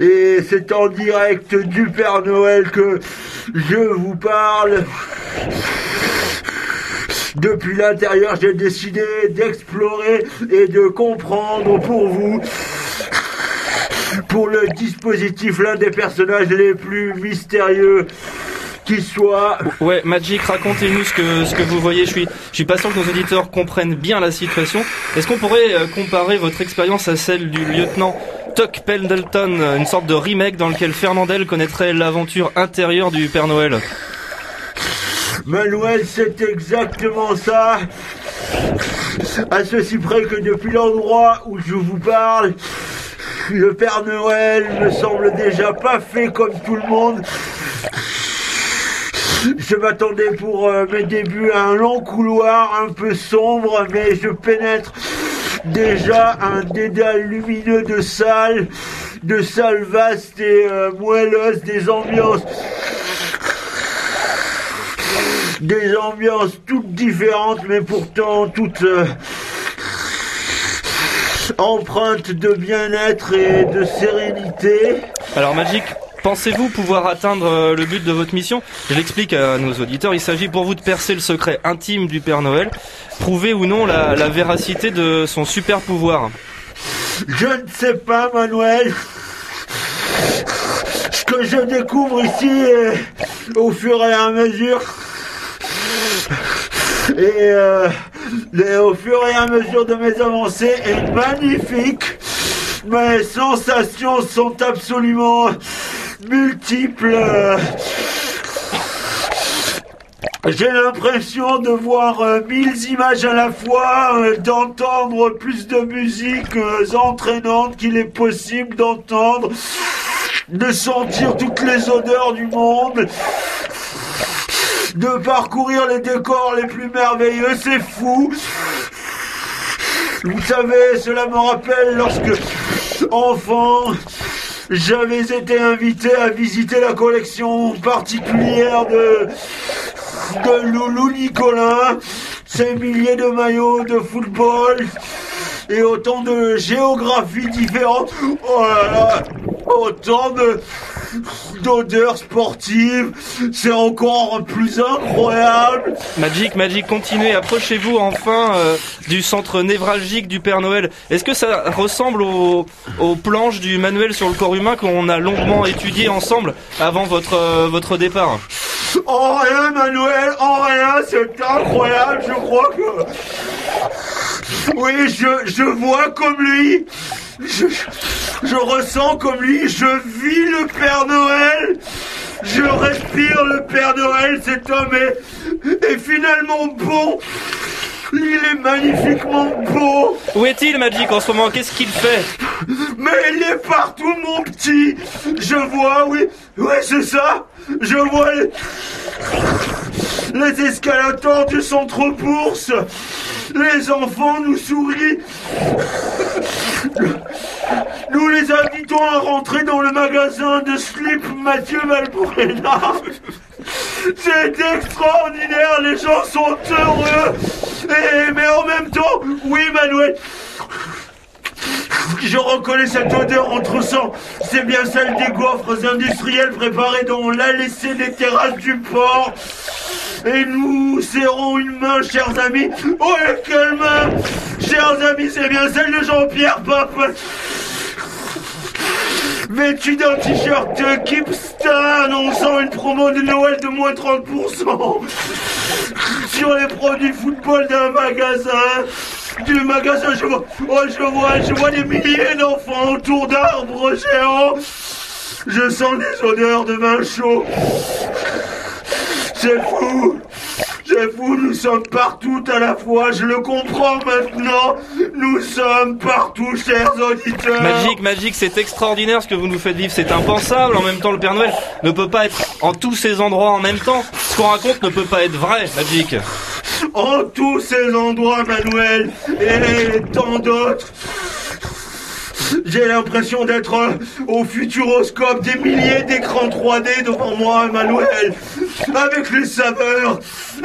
Et c'est en direct du Père Noël que je vous parle. Depuis l'intérieur, j'ai décidé d'explorer et de comprendre pour vous, pour le dispositif, l'un des personnages les plus mystérieux qui soit. Ouais, Magic, racontez-nous ce que ce que vous voyez. Je suis je suis pas sûr que nos auditeurs comprennent bien la situation. Est-ce qu'on pourrait euh, comparer votre expérience à celle du lieutenant Tuck Pendleton, une sorte de remake dans lequel Fernandel connaîtrait l'aventure intérieure du Père Noël? Manuel, c'est exactement ça. À ceci près que depuis l'endroit où je vous parle, le Père Noël me semble déjà pas fait comme tout le monde. Je m'attendais pour euh, mes débuts à un long couloir un peu sombre, mais je pénètre déjà un dédale lumineux de salles, de salles vastes et euh, moelleuses, des ambiances des ambiances toutes différentes, mais pourtant toutes euh, empreintes de bien-être et de sérénité. Alors Magic, pensez-vous pouvoir atteindre euh, le but de votre mission? Je l'explique à nos auditeurs, il s'agit pour vous de percer le secret intime du Père Noël, prouver ou non la, véracité de son super pouvoir. Je ne sais pas, Manuel. Ce que je découvre ici au fur et à mesure. Euh, et au fur et à mesure de mes avancées est magnifique. Mes sensations sont absolument multiples. J'ai l'impression de voir euh, mille images à la fois, euh, d'entendre plus de musique euh, entraînante qu'il est possible d'entendre, de sentir toutes les odeurs du monde, de parcourir les décors les plus merveilleux, c'est fou. Vous savez, cela me rappelle lorsque, enfant, j'avais été invité à visiter la collection particulière de, de Loulou Nicolas, ces milliers de maillots de football et autant de géographies différentes. Oh là là, autant de d'odeurs sportives, c'est encore plus incroyable. Magic, Magic, continuez, approchez-vous enfin euh, du centre névralgique du Père Noël. Est-ce que ça ressemble aux, aux planches du manuel sur le corps humain qu'on a longuement étudié ensemble avant votre, euh, votre départ? En rien, Manuel, en rien, c'est incroyable, je crois que... Oui, je, vois comme lui. Je, je ressens comme lui. Je vis le Père Noël. Je respire le Père Noël. Cet homme est, est finalement bon. Il est magnifiquement beau. Où est-il, Magic, en ce moment? Qu'est-ce qu'il fait? Mais il est partout, mon petit. Je vois, oui. Oui, c'est ça. Je vois les, les escalators du centre-bourse. Les enfants nous sourient. Nous les invitons à rentrer dans le magasin de slip Mathieu Valbuena. C'est extraordinaire, les gens sont heureux. Mais en même temps, oui Manuel, je reconnais cette odeur entre sang. C'est bien celle des gaufres industriels préparés dont on l'a laissé des terrasses du port. Et nous serrons une main, chers amis. Oh, quelle main Chers amis, c'est bien celle de Jean-Pierre Pape. Vêtu d'un t-shirt Kipstar annonçant une promo de Noël de moins 30% sur les produits football d'un magasin. Du magasin, je vois, oh, je vois, je vois des milliers d'enfants autour d'arbres géants. Je sens des odeurs de vin chaud. C'est fou Fou, nous sommes partout à la fois, je le comprends maintenant. Nous sommes partout, chers auditeurs. Magic, Magic, c'est extraordinaire ce que vous nous faites vivre, c'est impensable. En même temps, le Père Noël ne peut pas être en tous ces endroits en même temps. Ce qu'on raconte ne peut pas être vrai, Magic. En tous ces endroits, Manuel, et tant d'autres. J'ai l'impression d'être euh, au futuroscope des milliers d'écrans 3D devant moi, Manuel. avec les saveurs,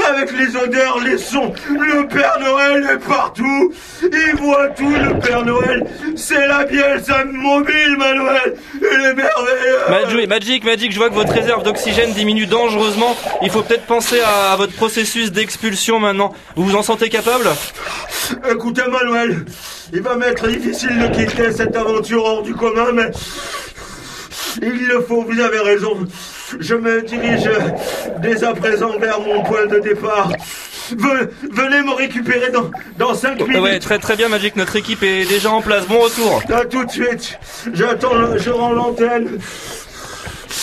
avec les odeurs, les sons. Le Père Noël est partout. Il voit tout, le Père Noël. C'est la bielle, ça mobile, Manuel. Il est merveilleux. Magic, Magic, Magic, je vois que votre réserve d'oxygène diminue dangereusement. Il faut peut-être penser à, à votre processus d'expulsion maintenant. Vous vous en sentez capable? Écoutez, Manuel, il va m'être difficile de quitter cette aventure hors du commun, mais il le faut, vous avez raison. Je me dirige dès à présent vers mon point de départ. Ve- venez me récupérer dans, dans cinq minutes. Ouais, très très bien, Magic. Notre équipe est déjà en place. Bon retour. À tout de suite. J'attends, je rends l'antenne.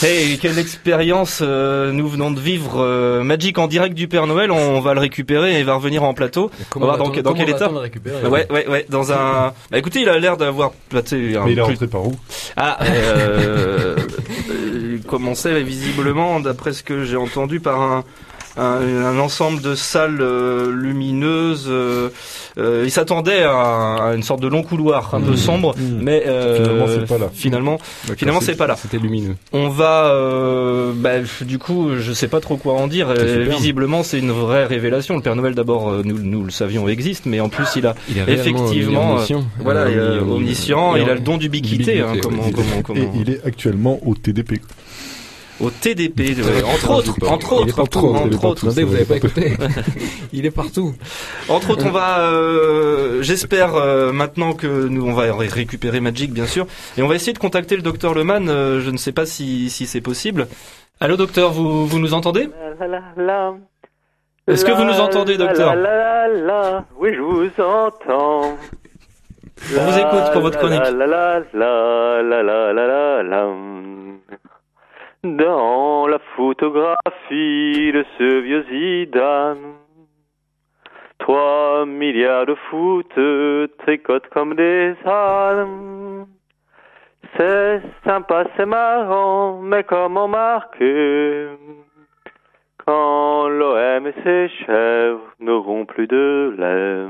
Hey, quelle expérience euh, nous venons de vivre. euh, Magic en direct du Père Noël, on va le récupérer et il va revenir en plateau. comment on va dans, quel état va-t-on le récupérer Ouais, ouais, ouais, dans un... Bah écoutez, il a l'air d'avoir placé un... Mais il est rentré par où? Ah, euh, euh, il commençait visiblement, d'après ce que j'ai entendu, par un, un, un ensemble de salles euh, lumineuses. euh, euh, il s'attendait à, à une sorte de long couloir un peu sombre, mais euh, Finalement, c'est pas là. Finalement, finalement, c'est- pas là. C'était lumineux. On va, euh, bah, du coup, je sais pas trop quoi en dire. Visiblement, c'est une vraie révélation. Le Père Noël, d'abord, nous, nous le savions existe, mais en plus, il a Il est réellement effectivement, omniscient. euh, voilà, Euh, il est omni- omniscient. et Il a le don d'ubiquité, hein, d'ubiquité, comment, ouais. comment, comment. Et il est actuellement au TDP. Au TDP, ouais, entre autres, entre autres, entre autres. Attendez, vous avez pas écouté Il est partout. Entre autres, on va, euh, j'espère euh, maintenant que nous, on va ré- récupérer Magic, bien sûr, et on va essayer de contacter le docteur Leman. euh, je ne sais pas si, si c'est possible. Allô, docteur, vous, vous nous entendez? Est-ce que vous nous entendez, docteur? la, la, la. Oui, je vous entends. On vous écoute pour votre chronique. La la la la la la la la. Dans la photographie de ce vieux Zidane, trois milliards de foot tricotent comme des ânes. C'est sympa, c'est marrant, mais comment marquer quand l'OM et ses chèvres n'auront plus de lait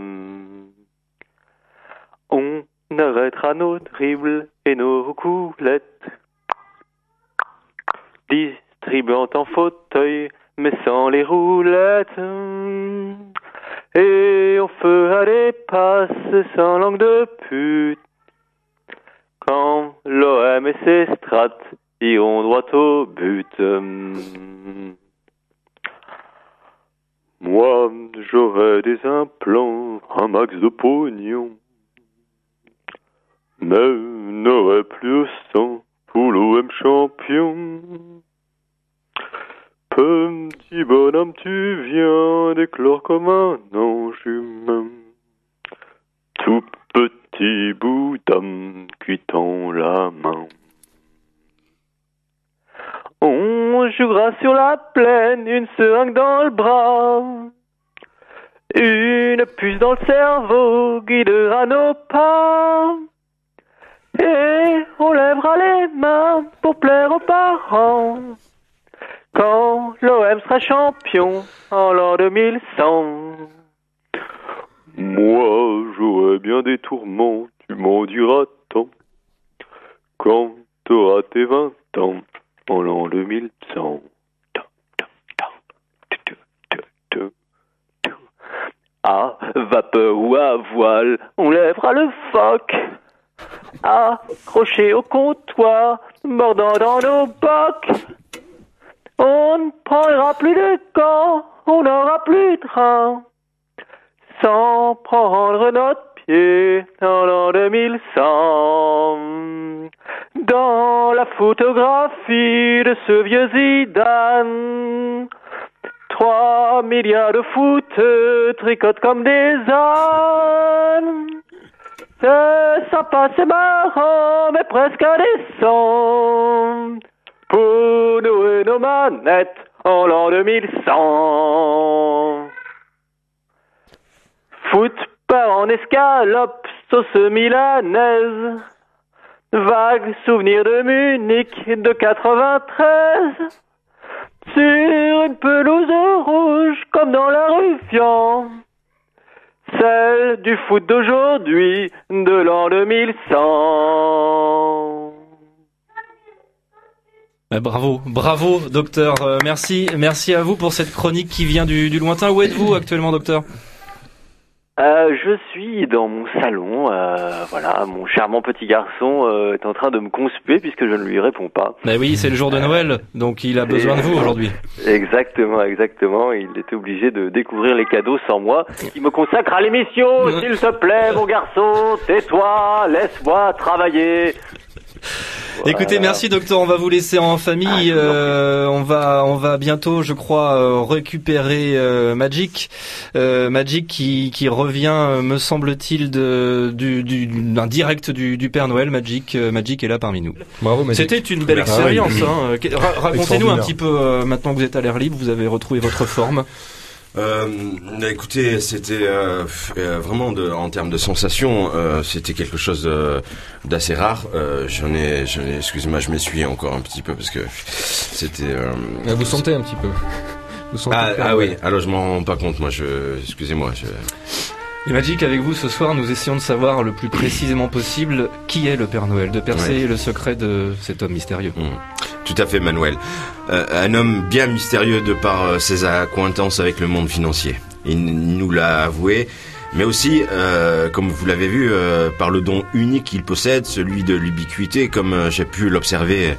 On arrêtera nos dribbles et nos roucoulettes, distribuant en fauteuil, mais sans les roulettes. Et on fera des passes sans langue de pute, quand l'OM et ses strates iront droit au but. Moi, j'aurais des implants, un max de pognon. Mais n'aurais plus de sang pour l'OM champion. Petit bonhomme, tu viens d'éclore comme un ange humain. Tout petit bout d'âme qui tend la main. On jouera sur la plaine, une seringue dans le bras. Une puce dans le cerveau guidera nos pas. Et on lèvera les mains pour plaire aux parents. Quand l'OM sera champion en l'an 2100. Moi, j'aurai bien des tourments, tu m'en diras tant. Quand t'auras tes 20 ans en l'an 2100. À vapeur ou à voile, on lèvera le phoque. Accroché au comptoir, mordant dans nos bocs. On ne prendra plus de camp, on n'aura plus de train. Sans prendre notre pied dans l'an 2100. Dans la photographie de ce vieux Zidane, trois milliards de foot tricotent comme des ânes. C'est sympa, c'est marrant, mais presque indécent. Pour nous et nos manettes en l'an 2100. Foot part en escalope, sauce milanaise. Vague souvenir de Munich de 93. Sur une pelouse rouge comme dans la rue Fian. Celle du foot d'aujourd'hui de l'an 2100. Eh, bravo, bravo, docteur. Euh, merci, merci à vous pour cette chronique qui vient du, du lointain. Où êtes-vous actuellement, docteur? Euh, je suis dans mon salon. euh, voilà, mon charmant petit garçon euh, est en train de me conspuer puisque je ne lui réponds pas. Bah oui, c'est le jour de Noël, donc il a besoin de vous aujourd'hui. Exactement, exactement. Il était obligé de découvrir les cadeaux sans moi. Il me consacre à l'émission, s'il te plaît, mon garçon. Tais-toi, laisse-moi travailler. Écoutez, merci docteur, on va vous laisser en famille. Euh, on va, on va bientôt, je crois, euh, récupérer euh, Magic, Euh, Magic qui, qui revient, me semble-t-il, de du, du- d'un direct du, du Père Noël. Magic, euh, Magic est là parmi nous. Bravo, Magic. C'était une belle Merci. expérience. Ah oui. hein. Ra- Racontez-nous un petit peu euh, maintenant que vous êtes à l'air libre, vous avez retrouvé votre forme. Euh, écoutez, c'était euh, euh, vraiment de, en termes de sensations, euh, c'était quelque chose d'assez rare. Euh, j'en ai, j'en ai, excusez-moi, je m'essuie encore un petit peu parce que c'était. euh, Ah, Vous sentez un petit peu. Vous sentez Ah, ah oui, alors je m'en rends pas compte, moi. Je, excusez-moi. Je... Et Magic, avec vous ce soir, nous essayons de savoir le plus précisément possible qui est le Père Noël, de percer Ouais. le secret de cet homme mystérieux. Mm. Tout à fait, Manuel. Euh, un homme bien mystérieux de par euh, ses accointances avec le monde financier. Il nous l'a avoué, mais aussi, euh, comme vous l'avez vu, euh, par le don unique qu'il possède, celui de l'ubiquité, comme euh, j'ai pu l'observer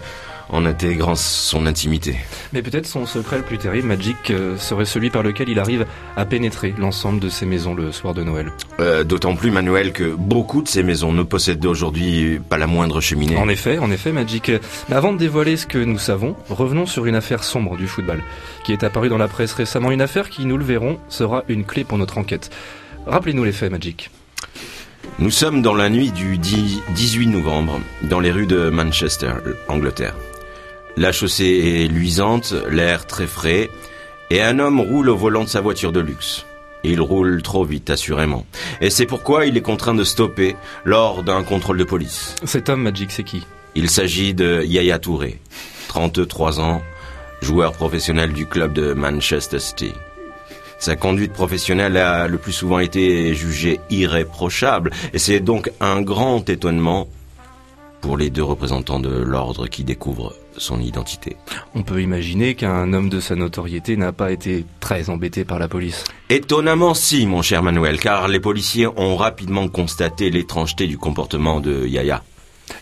en intégrant son intimité. Mais peut-être son secret le plus terrible, Magic, euh, serait celui par lequel il arrive à pénétrer l'ensemble de ces maisons le soir de Noël. Euh, D'autant plus, Manuel, que beaucoup de ces maisons ne possèdent aujourd'hui pas la moindre cheminée. En effet, en effet, Magic. Mais avant de dévoiler ce que nous savons, revenons sur une affaire sombre du football, qui est apparue dans la presse récemment. Une affaire qui, nous le verrons, sera une clé pour notre enquête. Rappelez-nous les faits, Magic. Nous sommes dans la nuit du 10 18 novembre, dans les rues de Manchester, Angleterre. La chaussée est luisante, l'air très frais, et un homme roule au volant de sa voiture de luxe. Il roule trop vite, assurément. Et c'est pourquoi il est contraint de stopper lors d'un contrôle de police. Cet homme, Magic, c'est qui? Il s'agit de Yaya Touré, 33 ans, joueur professionnel du club de Manchester City. Sa conduite professionnelle a le plus souvent été jugée irréprochable, et c'est donc un grand étonnement pour les deux représentants de l'ordre qui découvrent son identité. On peut imaginer qu'un homme de sa notoriété n'a pas été très embêté par la police. Étonnamment si, mon cher Manuel, car les policiers ont rapidement constaté l'étrangeté du comportement de Yaya.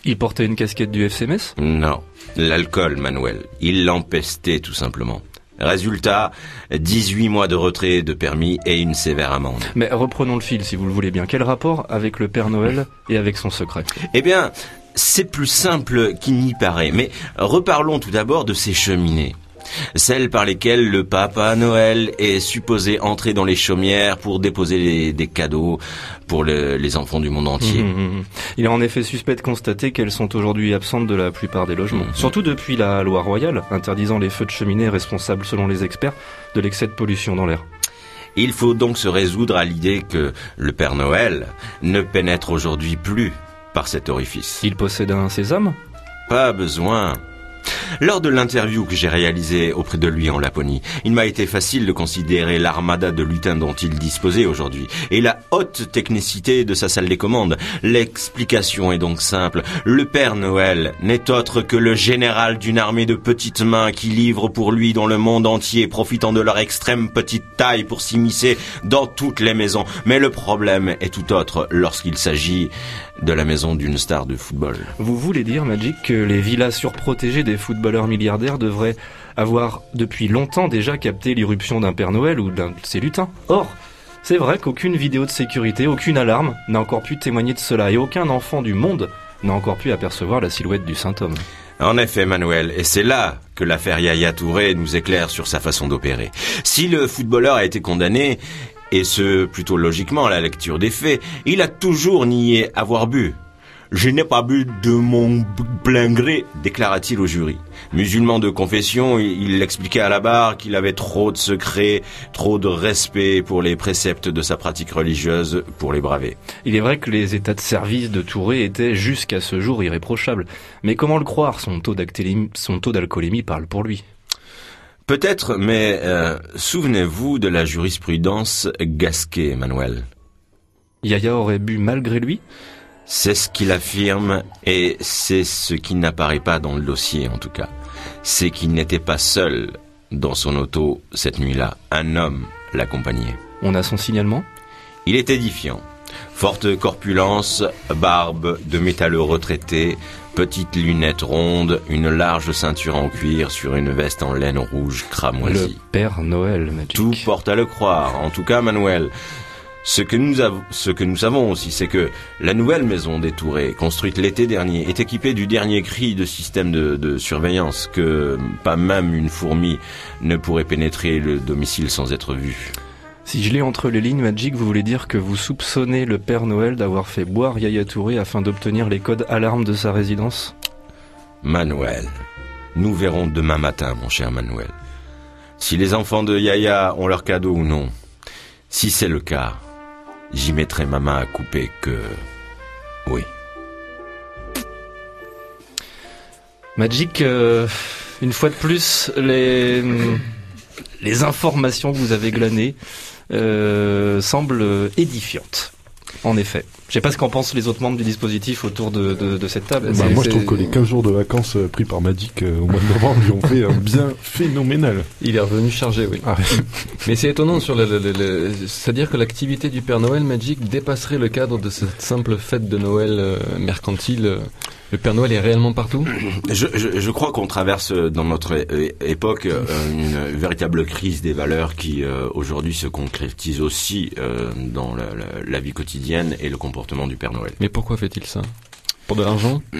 Il portait une casquette du FCMS Non, l'alcool, Manuel. Il l'empestait tout simplement. Résultat, 18 mois de retrait de permis et une sévère amende. Mais reprenons le fil, si vous le voulez bien. Quel rapport avec le Père Noël et avec son secret? Eh bien, c'est plus simple qu'il n'y paraît, mais reparlons tout d'abord de ces cheminées. Celles par lesquelles le Papa Noël est supposé entrer dans les chaumières pour déposer les- des cadeaux pour le- les enfants du monde entier. Mhm, mhm. Il est en effet suspect de constater qu'elles sont aujourd'hui absentes de la plupart des logements. Surtout depuis la loi royale interdisant les feux de cheminée responsables, selon les experts, de l'excès de pollution dans l'air. Il faut donc se résoudre à l'idée que le Père Noël ne pénètre aujourd'hui plus par cet orifice. Il possède un sésame? Pas besoin. Lors de l'interview que j'ai réalisée auprès de lui en Laponie, il m'a été facile de considérer l'armada de lutins dont il disposait aujourd'hui et la haute technicité de sa salle des commandes. L'explication est donc simple. Le Père Noël n'est autre que le général d'une armée de petites mains qui livrent pour lui dans le monde entier, profitant de leur extrême petite taille pour s'immiscer dans toutes les maisons. Mais le problème est tout autre lorsqu'il s'agit de la maison d'une star de football. Vous voulez dire, Magic, que les villas surprotégées des footballeurs milliardaires devraient avoir depuis longtemps déjà capté l'irruption d'un Père Noël ou d'un de ses lutins? Or, c'est vrai qu'aucune vidéo de sécurité, aucune alarme n'a encore pu témoigner de cela et aucun enfant du monde n'a encore pu apercevoir la silhouette du saint homme. En effet, Manuel, et c'est là que l'affaire Yaya Touré nous éclaire sur sa façon d'opérer. Si le footballeur a été condamné, et ce plutôt logiquement à la lecture des faits, il a toujours nié avoir bu. Je n'ai pas bu de mon plein gré, déclara-t-il au jury. Musulman de confession, il expliquait à la barre qu'il avait trop de secrets, trop de respect pour les préceptes de sa pratique religieuse pour les braver. Il est vrai que les états de service de Touré étaient jusqu'à ce jour irréprochables. Mais comment le croire? Son taux d'alcoolémie parle pour lui. Peut-être, mais euh, souvenez-vous de la jurisprudence Gasquet, Manuel. Yaya aurait bu malgré lui? C'est ce qu'il affirme et c'est ce qui n'apparaît pas dans le dossier en tout cas. c'est qu'il n'était pas seul dans son auto cette nuit-là. Un homme l'accompagnait. On a son signalement? Il est édifiant. Forte corpulence, barbe de métalleux retraité, petites lunettes rondes, une large ceinture en cuir sur une veste en laine rouge Le cramoisie. Père Noël, Magic. Tout porte à le croire. En tout cas, Manuel. Ce que nous, ce que nous savons aussi, c'est que la nouvelle maison des Tourés, construite l'été dernier, est équipée du dernier cri de système de, de surveillance que pas même une fourmi ne pourrait pénétrer le domicile sans être vue. Si je lis entre les lignes, Magic, vous voulez dire que vous soupçonnez le Père Noël d'avoir fait boire Yaya Touré afin d'obtenir les codes alarmes de sa résidence? Manuel, nous verrons demain matin, mon cher Manuel. Si les enfants de Yaya ont leur cadeau ou non. Si c'est le cas, j'y mettrai ma main à couper que... Oui. Magic, euh, une fois de plus, les, les informations que vous avez glanées euh, semblent édifiantes. En effet. Je sais pas ce qu'en pensent les autres membres du dispositif autour de, de, de cette table. Bah, moi, je trouve que les 15 jours de vacances euh, pris par Magic euh, au mois de novembre lui ont fait un bien phénoménal. Il est revenu chargé, oui. Ah, Mais c'est étonnant sur le, le- le- le- c'est-à-dire que l'activité du Père Noël Magic dépasserait le cadre de cette simple fête de Noël euh, mercantile. Euh, Le Père Noël est réellement partout? Je, je, je crois qu'on traverse dans notre époque une véritable crise des valeurs qui euh, aujourd'hui se concrétise aussi euh, dans la, la- la vie quotidienne et le comportement du Père Noël. Mais pourquoi fait-il ça? Pour de l'argent?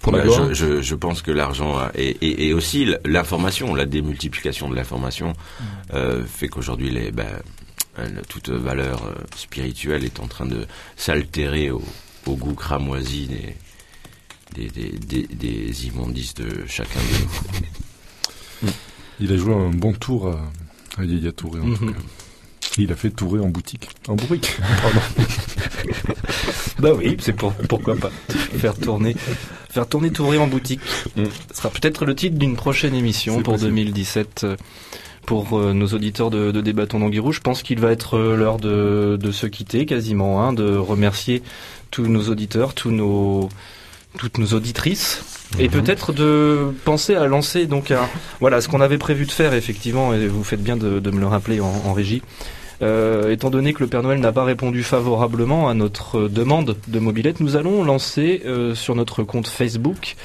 Pour la Bah, gloire? je, je, je pense que l'argent et, et, et aussi l- l'information, la démultiplication de l'information euh, fait qu'aujourd'hui les ben, euh, toute valeur euh, spirituelle est en train de s'altérer au, au goût cramoisi des des, des, des, des immondices de chacun de nous. Il a joué un bon tour à, à Yaya Touré, en tout Mhm. Il a fait Touré en boutique. En bourrique, pardon. Bah oui, c'est pour pourquoi pas faire tourner faire tourner Touré en boutique. Mm. Ce sera peut-être le titre d'une prochaine émission pour possible. 2017 euh, pour euh, nos auditeurs de, de Débattons d'Anguirou. Je pense qu'il va être euh, l'heure de, de se quitter quasiment, hein, de remercier tous nos auditeurs, tous nos toutes nos auditrices et peut-être de penser à lancer donc un voilà ce qu'on avait prévu de faire effectivement et vous faites bien de, de me le rappeler en, en régie euh, étant donné que le Père Noël n'a pas répondu favorablement à notre demande de mobilette, nous allons lancer euh, sur notre compte Facebook,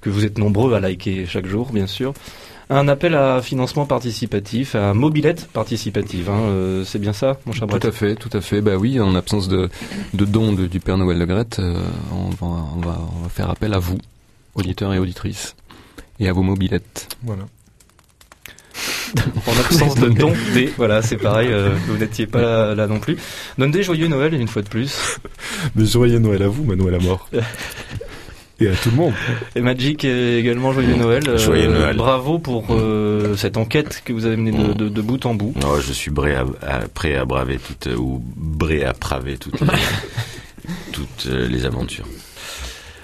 que vous êtes nombreux à liker chaque jour, bien sûr, un appel à financement participatif, à mobilette participative. hein. Euh, c'est bien ça, mon cher Brett Tout à fait, tout à fait. Bah oui, en absence de, de dons de- du Père Noël Le Grette, euh, on, va, on, va, on va faire appel à vous, auditeurs et auditrices, et à vos mobilettes. Voilà. En absence de dons, des, voilà, c'est pareil, euh, vous n'étiez pas là, là non plus. Donne des joyeux Noël une fois de plus. Mais joyeux Noël à vous, Manuel à mort. Et à tout le monde. Et Magic est également joyeux Noël. Euh, Joyeux Noël. Bravo pour euh, cette enquête que vous avez menée de, de- de bout en bout. Non, je suis prêt à, à- prêt à braver toutes ou prêt à braver toutes les, toutes euh, les aventures.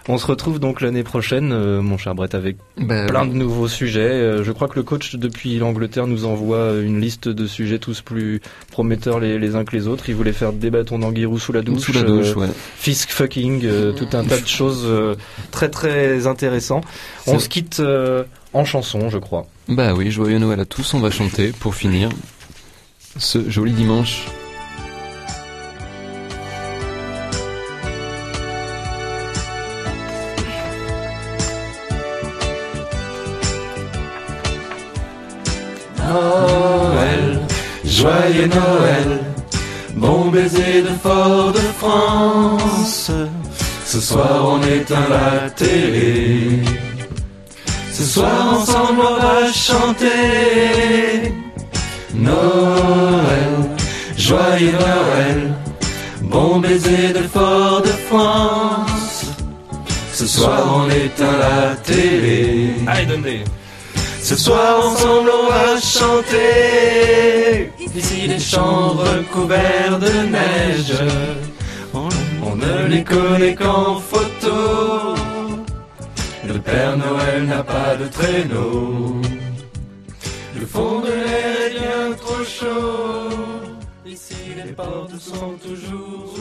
On se retrouve donc l'année prochaine, euh, mon cher Brett, avec Bah, plein oui. de nouveaux sujets. Euh, je crois que le coach depuis l'Angleterre nous envoie une liste de sujets tous plus prometteurs les, les uns que les autres. Il voulait faire des bâtons d'anguirou sous la douche, Sous la douche, euh, ouais. fisk fucking, euh, tout un tas de choses euh, très très intéressants. On se quitte euh, en chanson, je crois. Bah oui, joyeux Noël à tous. On va chanter pour finir ce joli dimanche. Joyeux Noël, bon baiser de Fort-de-France. Ce soir on éteint la télé. Ce soir ensemble on va chanter. Noël, joyeux Noël, bon baiser de Fort-de-France. Ce soir on éteint la télé. Allez, donnez Ce soir ensemble on va chanter. Ici les champs recouverts de neige. On, on ne les connaît qu'en photo. Le Père Noël n'a pas de traîneau. Le fond de l'air est bien trop chaud. Ici les portes sont toujours